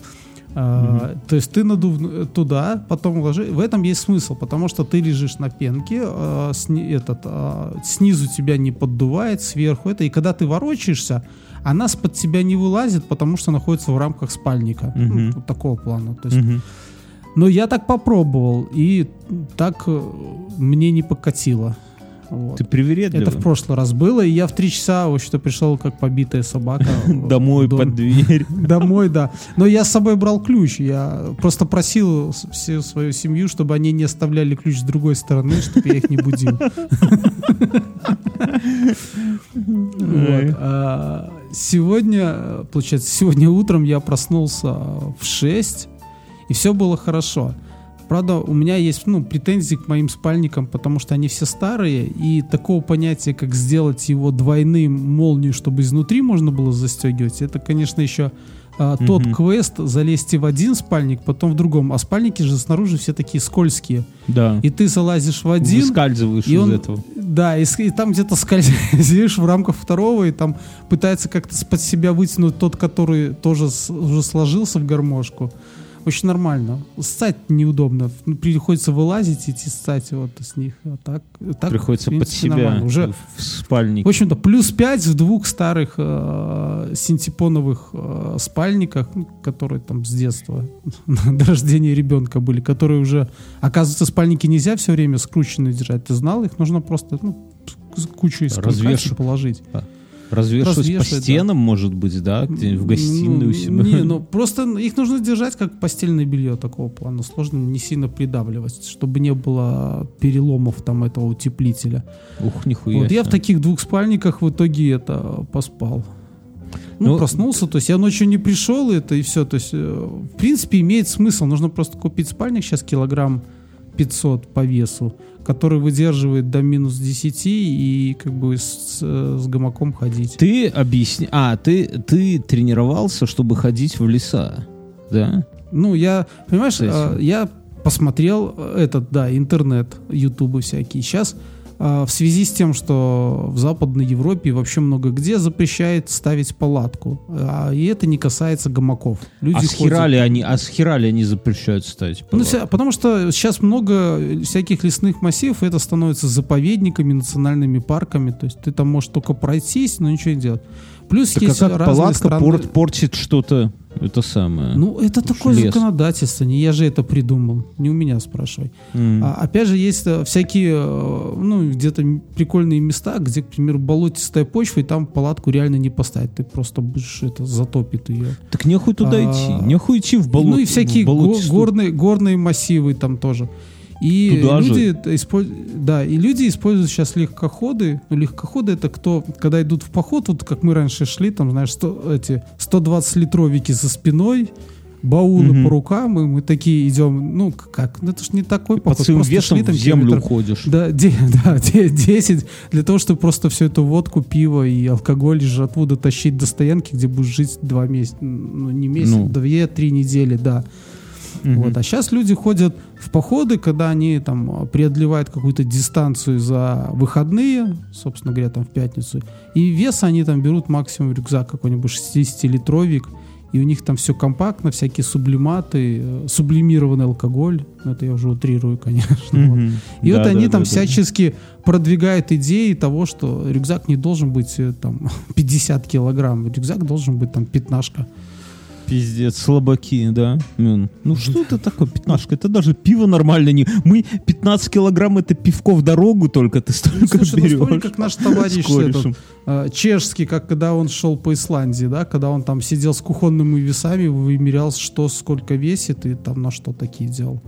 А, То есть ты надув туда, потом ложи. В этом есть смысл, потому что ты лежишь на пенке, а, сни- этот, а, снизу тебя не поддувает, сверху это, и когда ты ворочаешься, она с-под тебя не вылазит, потому что находится в рамках спальника. Ну, Мгм. вот такого плана. То есть, Мгм. Но я так попробовал, и так э, мне не покатило. Вот. Ты привередливый. Это в прошлый раз было, и я в три часа, в общем-то, пришел как побитая собака. Домой под дверь. Домой, да. Но я с собой брал ключ. Я просто просил всю свою семью, чтобы они не оставляли ключ с другой стороны, чтобы я их не будил. А, Сегодня, получается, сегодня утром я проснулся в 6, и все было хорошо. Правда, у меня есть ну, претензии к моим спальникам, потому что они все старые, и такого понятия, как сделать его двойным молнию, чтобы изнутри можно было застегивать, это, конечно, еще а, тот Мгм. квест, залезьте в один спальник, потом в другом. А спальники же снаружи все такие скользкие. Да. И ты залазишь в один, Выскальзываешь и из он, этого. да, и, и там где-то скользишь в рамках второго, и там пытается как-то под себя вытянуть тот, который тоже с- уже сложился в гармошку. Очень нормально. Ссать неудобно. Ну, Приходится вылазить, идти ссать вот с них. А так, так, Приходится в под принципе, себя нормально. Уже, в спальник. в общем-то, плюс 5 в двух старых э, синтепоновых э, спальниках, ну, которые там с детства, до рождения ребенка были, которые уже, оказывается, спальники нельзя все время скрученные держать. Ты знал, их нужно просто ну, кучу из положить. Развешивать по развешивать, да. стенам, может быть, да? Где-нибудь в гостиной Ну, у себя. Не, ну просто их нужно держать как постельное белье такого плана. Сложно не сильно придавливать, чтобы не было переломов там этого утеплителя. Ух, нихуя Вот я в таких двух спальниках в итоге это поспал. Ну, Ну, проснулся, то есть я ночью не пришел, это и все. То есть, э, в принципе, имеет смысл. Нужно просто купить спальник сейчас килограмм 500 по весу, который выдерживает до минус 10 и как бы с, с гамаком ходить. Ты объясни... А, ты, ты тренировался, чтобы ходить в леса, да? Ну, я, понимаешь, э, я посмотрел этот, да, интернет, ютубы всякие. Сейчас в связи с тем, что в Западной Европе и вообще много где запрещает ставить палатку. А, и это не касается гамаков. Люди а с ходят- хера ли они, а с хера они запрещают ставить? Ну, палатки? вся- потому что сейчас много всяких лесных массивов, и это становится заповедниками, национальными парками. То есть ты там можешь только пройтись, но ничего не делать. Плюс Так а есть как разные палатка страны- порт- портит что-то, это самое? Ну, это такое лес. законодательство, не я же это придумал, не у меня спрашивай. М. А, опять же, есть э, всякие, э, ну, где-то прикольные места, где, к примеру, болотистая почва, и там палатку реально не поставить. Ты просто будешь, это, затопит ее. Так нехуй туда А, идти, нехуй идти в болото. ну и всякие го- горные, горные массивы там тоже. И Туда же? люди, это использ- да, и люди используют сейчас легкоходы. Ну, легкоходы это кто, когда идут в поход, вот как мы раньше шли, там, знаешь, 100, эти 120 литровики за спиной, баулы Мгм. по рукам, и мы такие идем, ну как, ну это ж не такой Под поход, своим просто весом шли там в землю километров- уходишь. да, де- да, де- 10 для того, чтобы просто всю эту водку, пиво и алкоголь и жратву дотащить до стоянки, где будешь жить два месяца, ну не месяц, Ну. две-три недели, да. Мгм. Вот. А сейчас люди ходят в походы, когда они там преодолевают какую-то дистанцию за выходные, собственно говоря, там в пятницу. И вес они там берут максимум рюкзак какой-нибудь 60-литровик. И у них там все компактно, всякие сублиматы, э, сублимированный алкоголь. Ну, это я уже утрирую, конечно. вот. Мгм. И вот Да, они да, там да, да. всячески продвигают идеи того, что рюкзак не должен быть э, там 50 килограмм, рюкзак должен быть там пятнашка. Пиздец, слабаки, да. Ну что это такое, пятнашка? Это даже пиво нормально не... Мы 15 килограмм это пивко в дорогу только, ты столько Слушай, ну берешь. вспомни, как наш товарищ этот, э, чешский, как когда он шел по Исландии, да, когда он там сидел с кухонными весами, вымерял, что сколько весит, и там на что такие делал.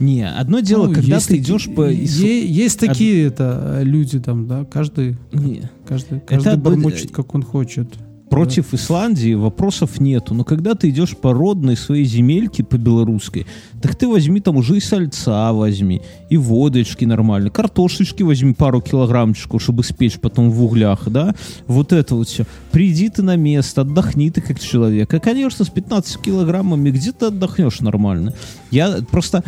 Не, одно дело, Ну, когда ты таки- идешь по... Е- Есть такие это э, люди там, да, каждый, Не. каждый, каждый одно- бормочет, как он хочет. Против Исландии вопросов нету. Но когда ты идешь по родной своей земельке, по белорусской, так ты возьми там уже и сальца возьми, и водочки нормально, картошечки возьми пару килограммчиков, чтобы спечь потом в углях, да? Вот это вот все. Приди ты на место, отдохни ты как человек. А, конечно, с 15 килограммами где ты отдохнешь нормально? Я просто,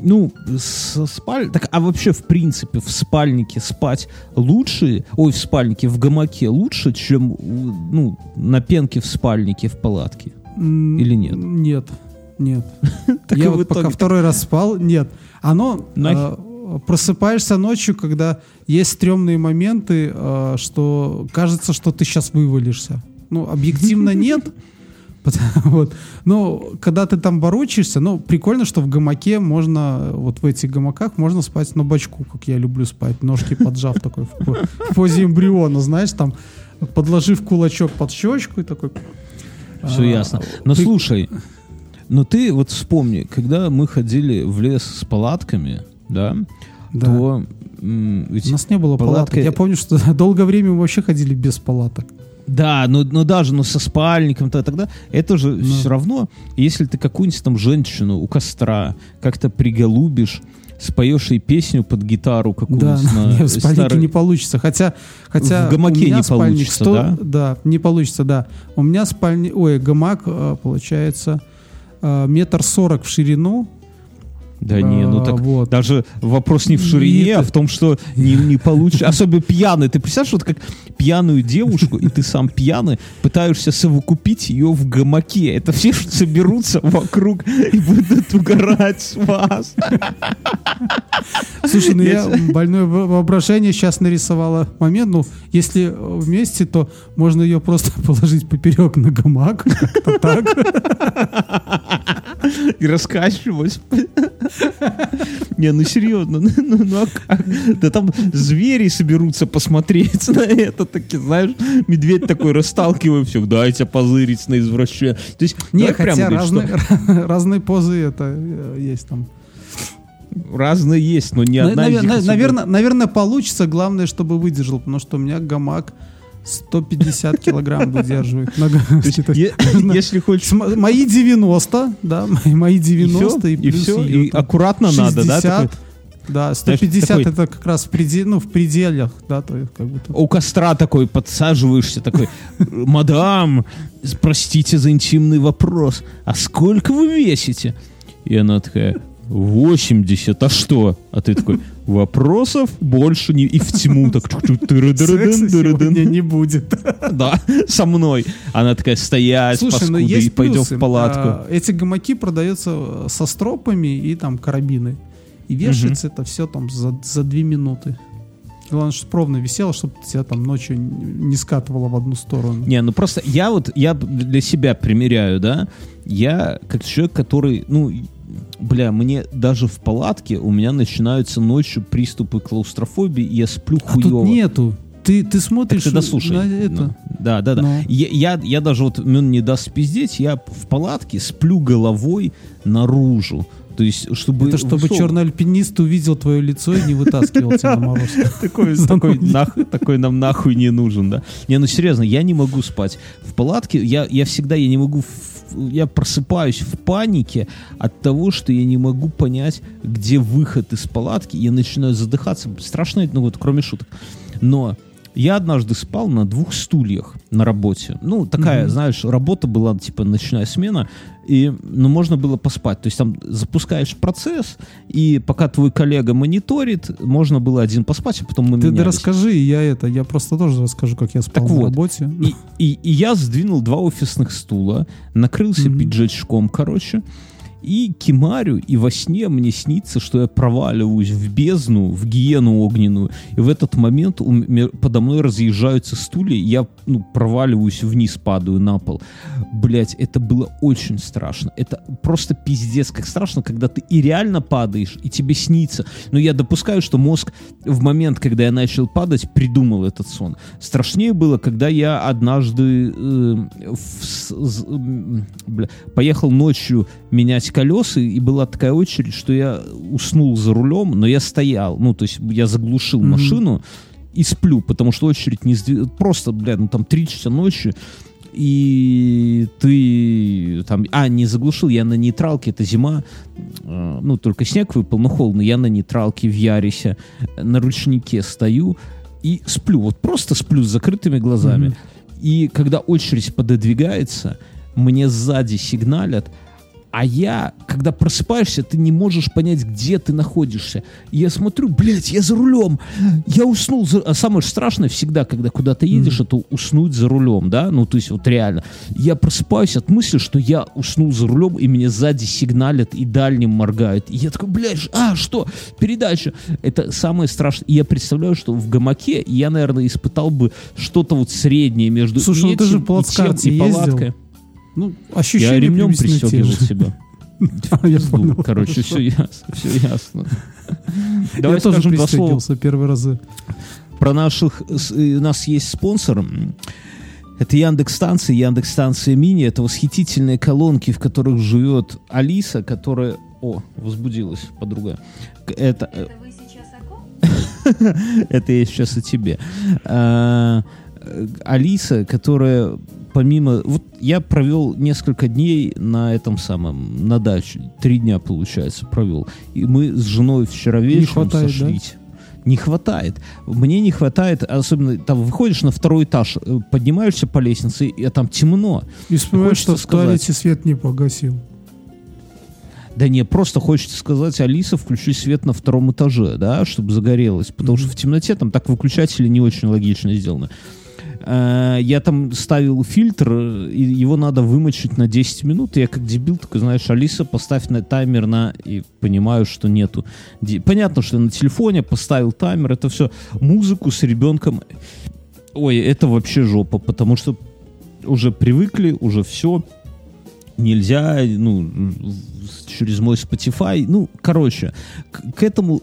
ну, с спаль... Так, а вообще, в принципе, в спальнике спать лучше, ой, в спальнике, в гамаке лучше, чем, у- ну, на пенке в спальнике, в палатке? Или нет? Нет, нет. Я вот пока второй раз спал, нет. Оно Нахер. э, просыпаешься ночью, когда есть стрёмные моменты, э, что кажется, что ты сейчас вывалишься. Ну, объективно нет. Вот. Но когда ты там ворочаешься, ну, прикольно, что в гамаке можно, вот в этих гамаках можно спать на бочку, как я люблю спать, ножки поджав такой в в позе эмбриона, знаешь, там подложив кулачок под щечку и такой... Все а, ясно. Но при- слушай, но ты вот вспомни, когда мы ходили в лес с палатками, да, Да. то ведь У нас не было палатка- палаток. Я помню, что долгое время мы вообще ходили без палаток. Да, но, но даже ну, со спальником то тогда это же все равно, если ты какую-нибудь там женщину у костра как-то приголубишь, споешь ей песню под гитару Да, какую-нибудь на не, в спальнике старой- не получится. Хотя, хотя В гамаке не спальник получится, 100 да? Да, не получится, да. У меня спальник, ой, гамак э, получается э, метр сорок в ширину. Да не, ну А, так вот. даже вопрос не в ширине, И а в том, что не, не получится. Особенно пьяный. Ты представляешь, вот как пьяную девушку, и ты сам пьяный, пытаешься совокупить ее в гамаке. Это все соберутся вокруг и будут угорать с вас. Слушай, ну я больное во- воображение сейчас нарисовала момент. Ну, если вместе, то можно ее просто положить поперек на гамак. Как-то так. И раскачивать. Не, ну серьезно, ну, ну, ну а как? Да там звери соберутся посмотреть на это, таки, знаешь, медведь такой расталкивает всех, дайте позырить на извращение. То есть, Не, давай прямо хотя разные, разные позы это э, есть там. разные есть, но ни На- одна из навер- них на- особо- наверное, наверное, получится. Главное, чтобы выдержал, потому что у меня гамак 150 килограмм выдерживает. Нога. Если хочешь... Мои 90, да, мои- мои 90 и, плюс все, и аккуратно надо, да? 60, такой, Да, 150 такой- это как раз в, преде- ну, в пределах, да, то есть как бы тут- у костра такой подсаживаешься, такой, мадам, простите за интимный вопрос, а сколько вы весите? И она такая, 80, а что? А ты такой, вопросов больше не... И в тьму так... Секса не будет. Да, со мной. Она такая, стоять, ну паскуда, и пойдем в палатку. А, Эти гамаки продаются э, со стропами и там карабины. И вешается это все там за, две минуты. Главное, чтобы ровно висело, чтобы тебя там ночью не скатывало в одну сторону. Не, ну просто я вот, я для себя примеряю, да, я как человек, который, ну, бля, мне даже в палатке у меня начинаются ночью приступы клаустрофобии, и я сплю А тут хуёво. нету. Ты, ты Так смотришь ты дослушай. на это. Ну, да, да, да. Ну. Я, я, я даже вот, мне не даст пиздеть, я в палатке сплю головой наружу. То есть, чтобы... Это чтобы вышел- черный альпинист увидел твое лицо и не вытаскивал тебя на мороз. такой, нам нахуй не нужен, да. Не, ну серьезно, я не могу спать. В палатке я, всегда, я не могу, я просыпаюсь в панике от того, что я не могу понять, где выход из палатки, я начинаю задыхаться. Страшно, это, ну вот, кроме шуток. Но я однажды спал на двух стульях на работе. Ну, такая, знаешь, работа была, типа, ночная смена, и, ну, можно было поспать. То есть там запускаешь процесс, и пока твой коллега мониторит, можно было один поспать, а потом мы Ты да расскажи, я это, я просто тоже расскажу, как я спал Так на вот, работе. И, и- и я сдвинул два офисных стула, накрылся Мгм. пиджачком, короче, и кимарю, и во сне мне снится, что я проваливаюсь в бездну, в гиену огненную, и в этот момент у ме- подо мной разъезжаются стулья, я ну, проваливаюсь вниз, падаю на пол. Блять, это было очень страшно. Это просто пиздец, как страшно, когда ты и реально падаешь, и тебе снится. Но я допускаю, что мозг в момент, когда я начал падать, придумал этот сон. Страшнее было, когда я однажды э, в с- м, бля, поехал ночью менять колеса, и была такая очередь, что я уснул за рулем, но я стоял. Ну, то есть я заглушил Мгм. машину и сплю, потому что очередь не сдвинулась. Просто, бля, ну там 3 часа ночи, и ты там, а, не заглушил, я на нейтралке, это зима, э, ну, только снег выпал, но холодно, я на нейтралке в Ярисе, на ручнике стою и сплю, вот просто сплю с закрытыми глазами. Мгм. И когда очередь пододвигается, мне сзади сигналят, а я, когда просыпаешься, ты не можешь понять, где ты находишься. И я смотрю, блядь, я за рулем. Я уснул. За... А самое страшное всегда, когда куда-то едешь, это уснуть за рулем, да? Ну, то есть вот реально. Я просыпаюсь от мысли, что я уснул за рулем, и мне сзади сигналят и дальним моргают. И я такой, блядь, а, что? Передача. Это самое страшное. И я представляю, что в гамаке я, наверное, испытал бы что-то вот среднее между Слушай, ну ты же плацкарте и ездил. палаткой. Ну, ощущения Я ремнем пристегивал себя. Я Пизду. понял, Короче, все ясно. Все ясно. Я Давай тоже скажем два слова пристегивался первый разы. про наших... э, У нас есть спонсор. Это Яндекс станции, Яндекс станция мини. Это восхитительные колонки, в которых живет Алиса, которая... О, возбудилась подруга. Это, э, Это вы сейчас о ком? это я сейчас о тебе. А, э, Алиса, которая помимо... Вот я провел несколько дней на этом самом, на даче. Три дня, получается, провел. И мы с женой вчера вечером хватает, да? сошлись. Не хватает. Мне не хватает, особенно там выходишь на второй этаж, э, поднимаешься по лестнице, и там темно. И вспоминаю, Хочется что в туалете свет не погасил. Да не, просто хочется сказать, Алиса, включи свет на втором этаже, да, чтобы загорелось. Потому что в темноте там так выключатели не очень логично сделаны. Э, Я там ставил фильтр, и его надо вымочить на 10 минут. Я как дебил такой, знаешь, Алиса, поставь на таймер на... И понимаю, что нету. Понятно, что на телефоне поставил таймер, это все. Музыку с ребенком. Ой, это вообще жопа, потому что уже привыкли, уже все нельзя, ну, через мой Spotify. Ну, короче, к, к этому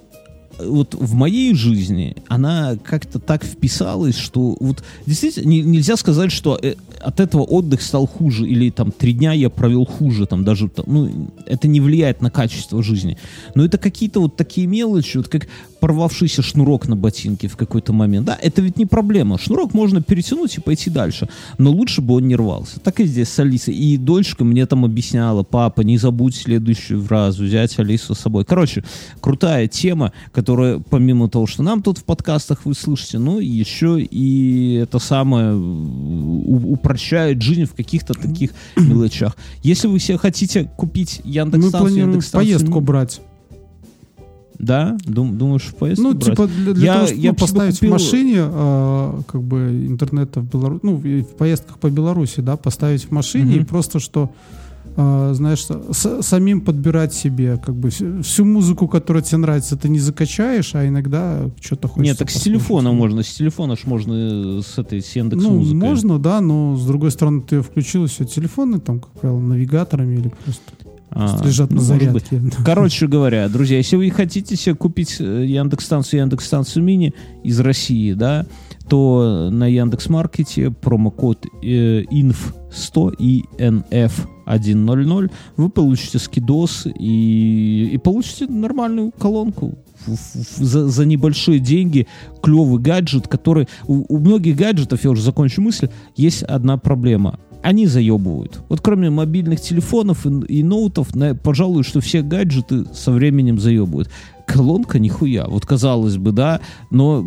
вот в моей жизни она как-то так вписалась, что вот действительно не- нельзя сказать, что э, от этого отдых стал хуже, или там три дня я провел хуже, там даже, ну, это не влияет на качество жизни. Но это какие-то вот такие мелочи, вот как порвавшийся шнурок на ботинке в какой-то момент. Да, это ведь не проблема. Шнурок можно перетянуть и пойти дальше. Но лучше бы он не рвался. Так и здесь с Алисой. И дочка мне там объясняла, папа, не забудь следующий раз взять Алису с собой. Короче, крутая тема, которая, помимо того, что нам тут в подкастах вы слышите, ну, еще и это самое у- упрощает жизнь в каких-то таких мелочах. Если вы себе хотите купить Яндекс Мы планируем поездку брать. Да? Дум- думаешь, в поездку Ну, брать? типа для, для Я- того, чтобы я ну, поставить купил- в машине, а, как бы интернета в Беларуси, ну, в поездках по Беларуси, да, поставить в машине Мгм. и просто что, а, знаешь, с- самим подбирать себе, как бы всю, музыку, которая тебе нравится, ты не закачаешь, а иногда что-то хочется. Нет, так с послушать. телефона можно, с телефона ж можно э, с этой, с Яндекс Ну, Музыкой. можно, да, но с другой стороны, ты включил все телефоны, там, как правило, навигаторами или просто, А, лежат ну, на зарядке. Короче говоря, друзья, если вы хотите себе купить э, Яндекс-станцию Яндекс-станцию мини из России, да, то на Яндекс.Маркете промокод э, INF100 INF100 вы получите скидос и, и получите нормальную колонку за, за небольшие деньги клевый гаджет, который у, у многих гаджетов, я уже закончу мысль, есть одна проблема. Они заебывают. Вот кроме мобильных телефонов и, и ноутов, на- пожалуй, что все гаджеты со временем заебывают. Колонка нихуя. Вот казалось бы, да, но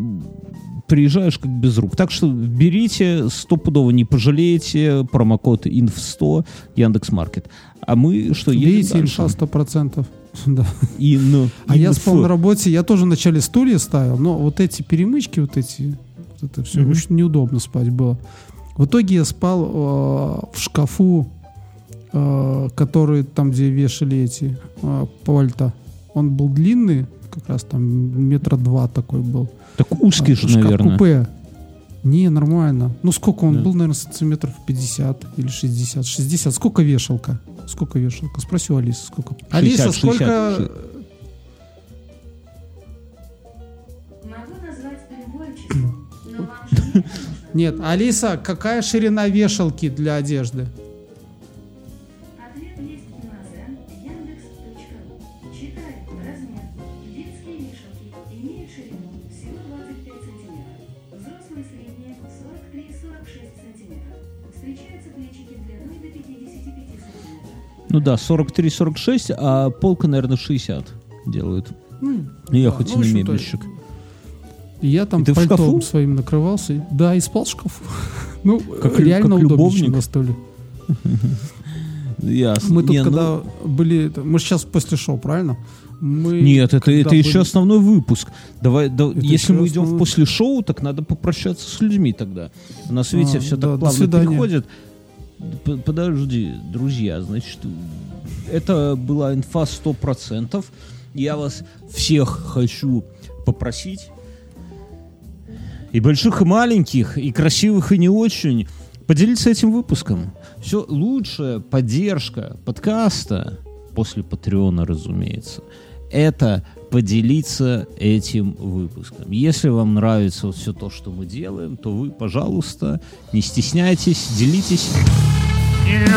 приезжаешь как без рук. Так что берите, стопудово не пожалеете, промокод INF100 Яндекс.Маркет. А мы что, едем Видите, дальше? 100%. Да. Ин- А я спал на работе, я тоже вначале стулья ставил, но вот эти перемычки, вот эти, вот это все, Мгм. очень неудобно спать было. В итоге я спал э, в шкафу, э, который там, где вешали эти э, пальто. Он был длинный, как раз там метра два такой был. Так узкий же, наверное. купе. Не, нормально. Ну сколько он Да. был, наверное, сантиметров 50 или 60. 60. Сколько вешалка? Сколько вешалка? Спроси у Алисы, сколько. 60, Алиса, 60. сколько... Могу назвать любое число, но вам же не это нужно. Нет, Алиса, какая ширина вешалки для одежды? Ну да, 43-46, а полка, наверное, 60 делают. Ну, Я да, хоть ну, и в не мебельщик. Я там И ты в пальтом шкафу? своим накрывался. Да, и спал в шкафу. Ну, Как- реально как удобнее, на столе. Ясно. Мы тут Не, ну, когда были... Мы сейчас после шоу, правильно? Мы Нет, это, это еще были- основной выпуск. Давай, да- Это если еще мы идем в основной- после шоу, так надо попрощаться с людьми тогда. У нас, видите, А, все да, так плавно переходит. Подожди, друзья, значит, это была инфа 100%. Я вас всех хочу попросить, и больших, и маленьких, и красивых, и не очень, поделиться этим выпуском. Все лучшая поддержка подкаста, после Патреона, разумеется, это поделиться этим выпуском. Если вам нравится вот все то, что мы делаем, то вы, пожалуйста, не стесняйтесь, делитесь. Для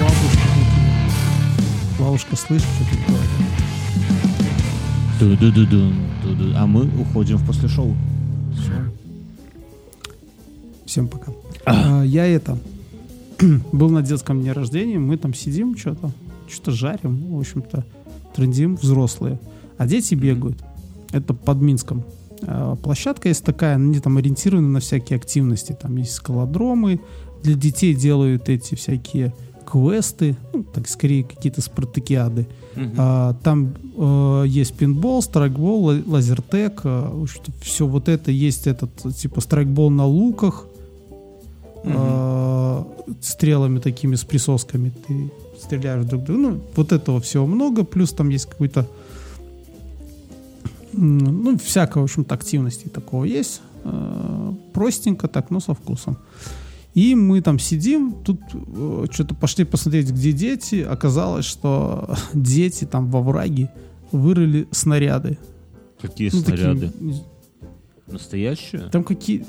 бабушки такие. Бабушка, слышишь, что тут говорит? Ду-ду-ду-дун, ду-ду. А мы уходим в после шоу. Всем пока. А, я это... был на детском дне рождения, мы там сидим, что-то, что-то жарим, в общем-то, трендим взрослые. А дети бегают. Это под Минском. А, Площадка есть такая, они там ориентированы на всякие активности. Там есть скалодромы, для детей делают эти всякие квесты, ну, так скорее какие-то спартакиады. А, там э, есть пинбол, страйкбол, ла- лазертек, все вот это есть этот типа страйкбол на луках, э, стрелами такими с присосками ты стреляешь друг друга. Ну, вот этого всего много, плюс там есть какой-то ну, всякого, в общем-то, активности такого есть. Э, Простенько так, но со вкусом. И мы там сидим, тут что-то пошли посмотреть, где дети. Оказалось, что дети там во враге вырыли снаряды. Какие Ну, такие, снаряды? Настоящие? там какие...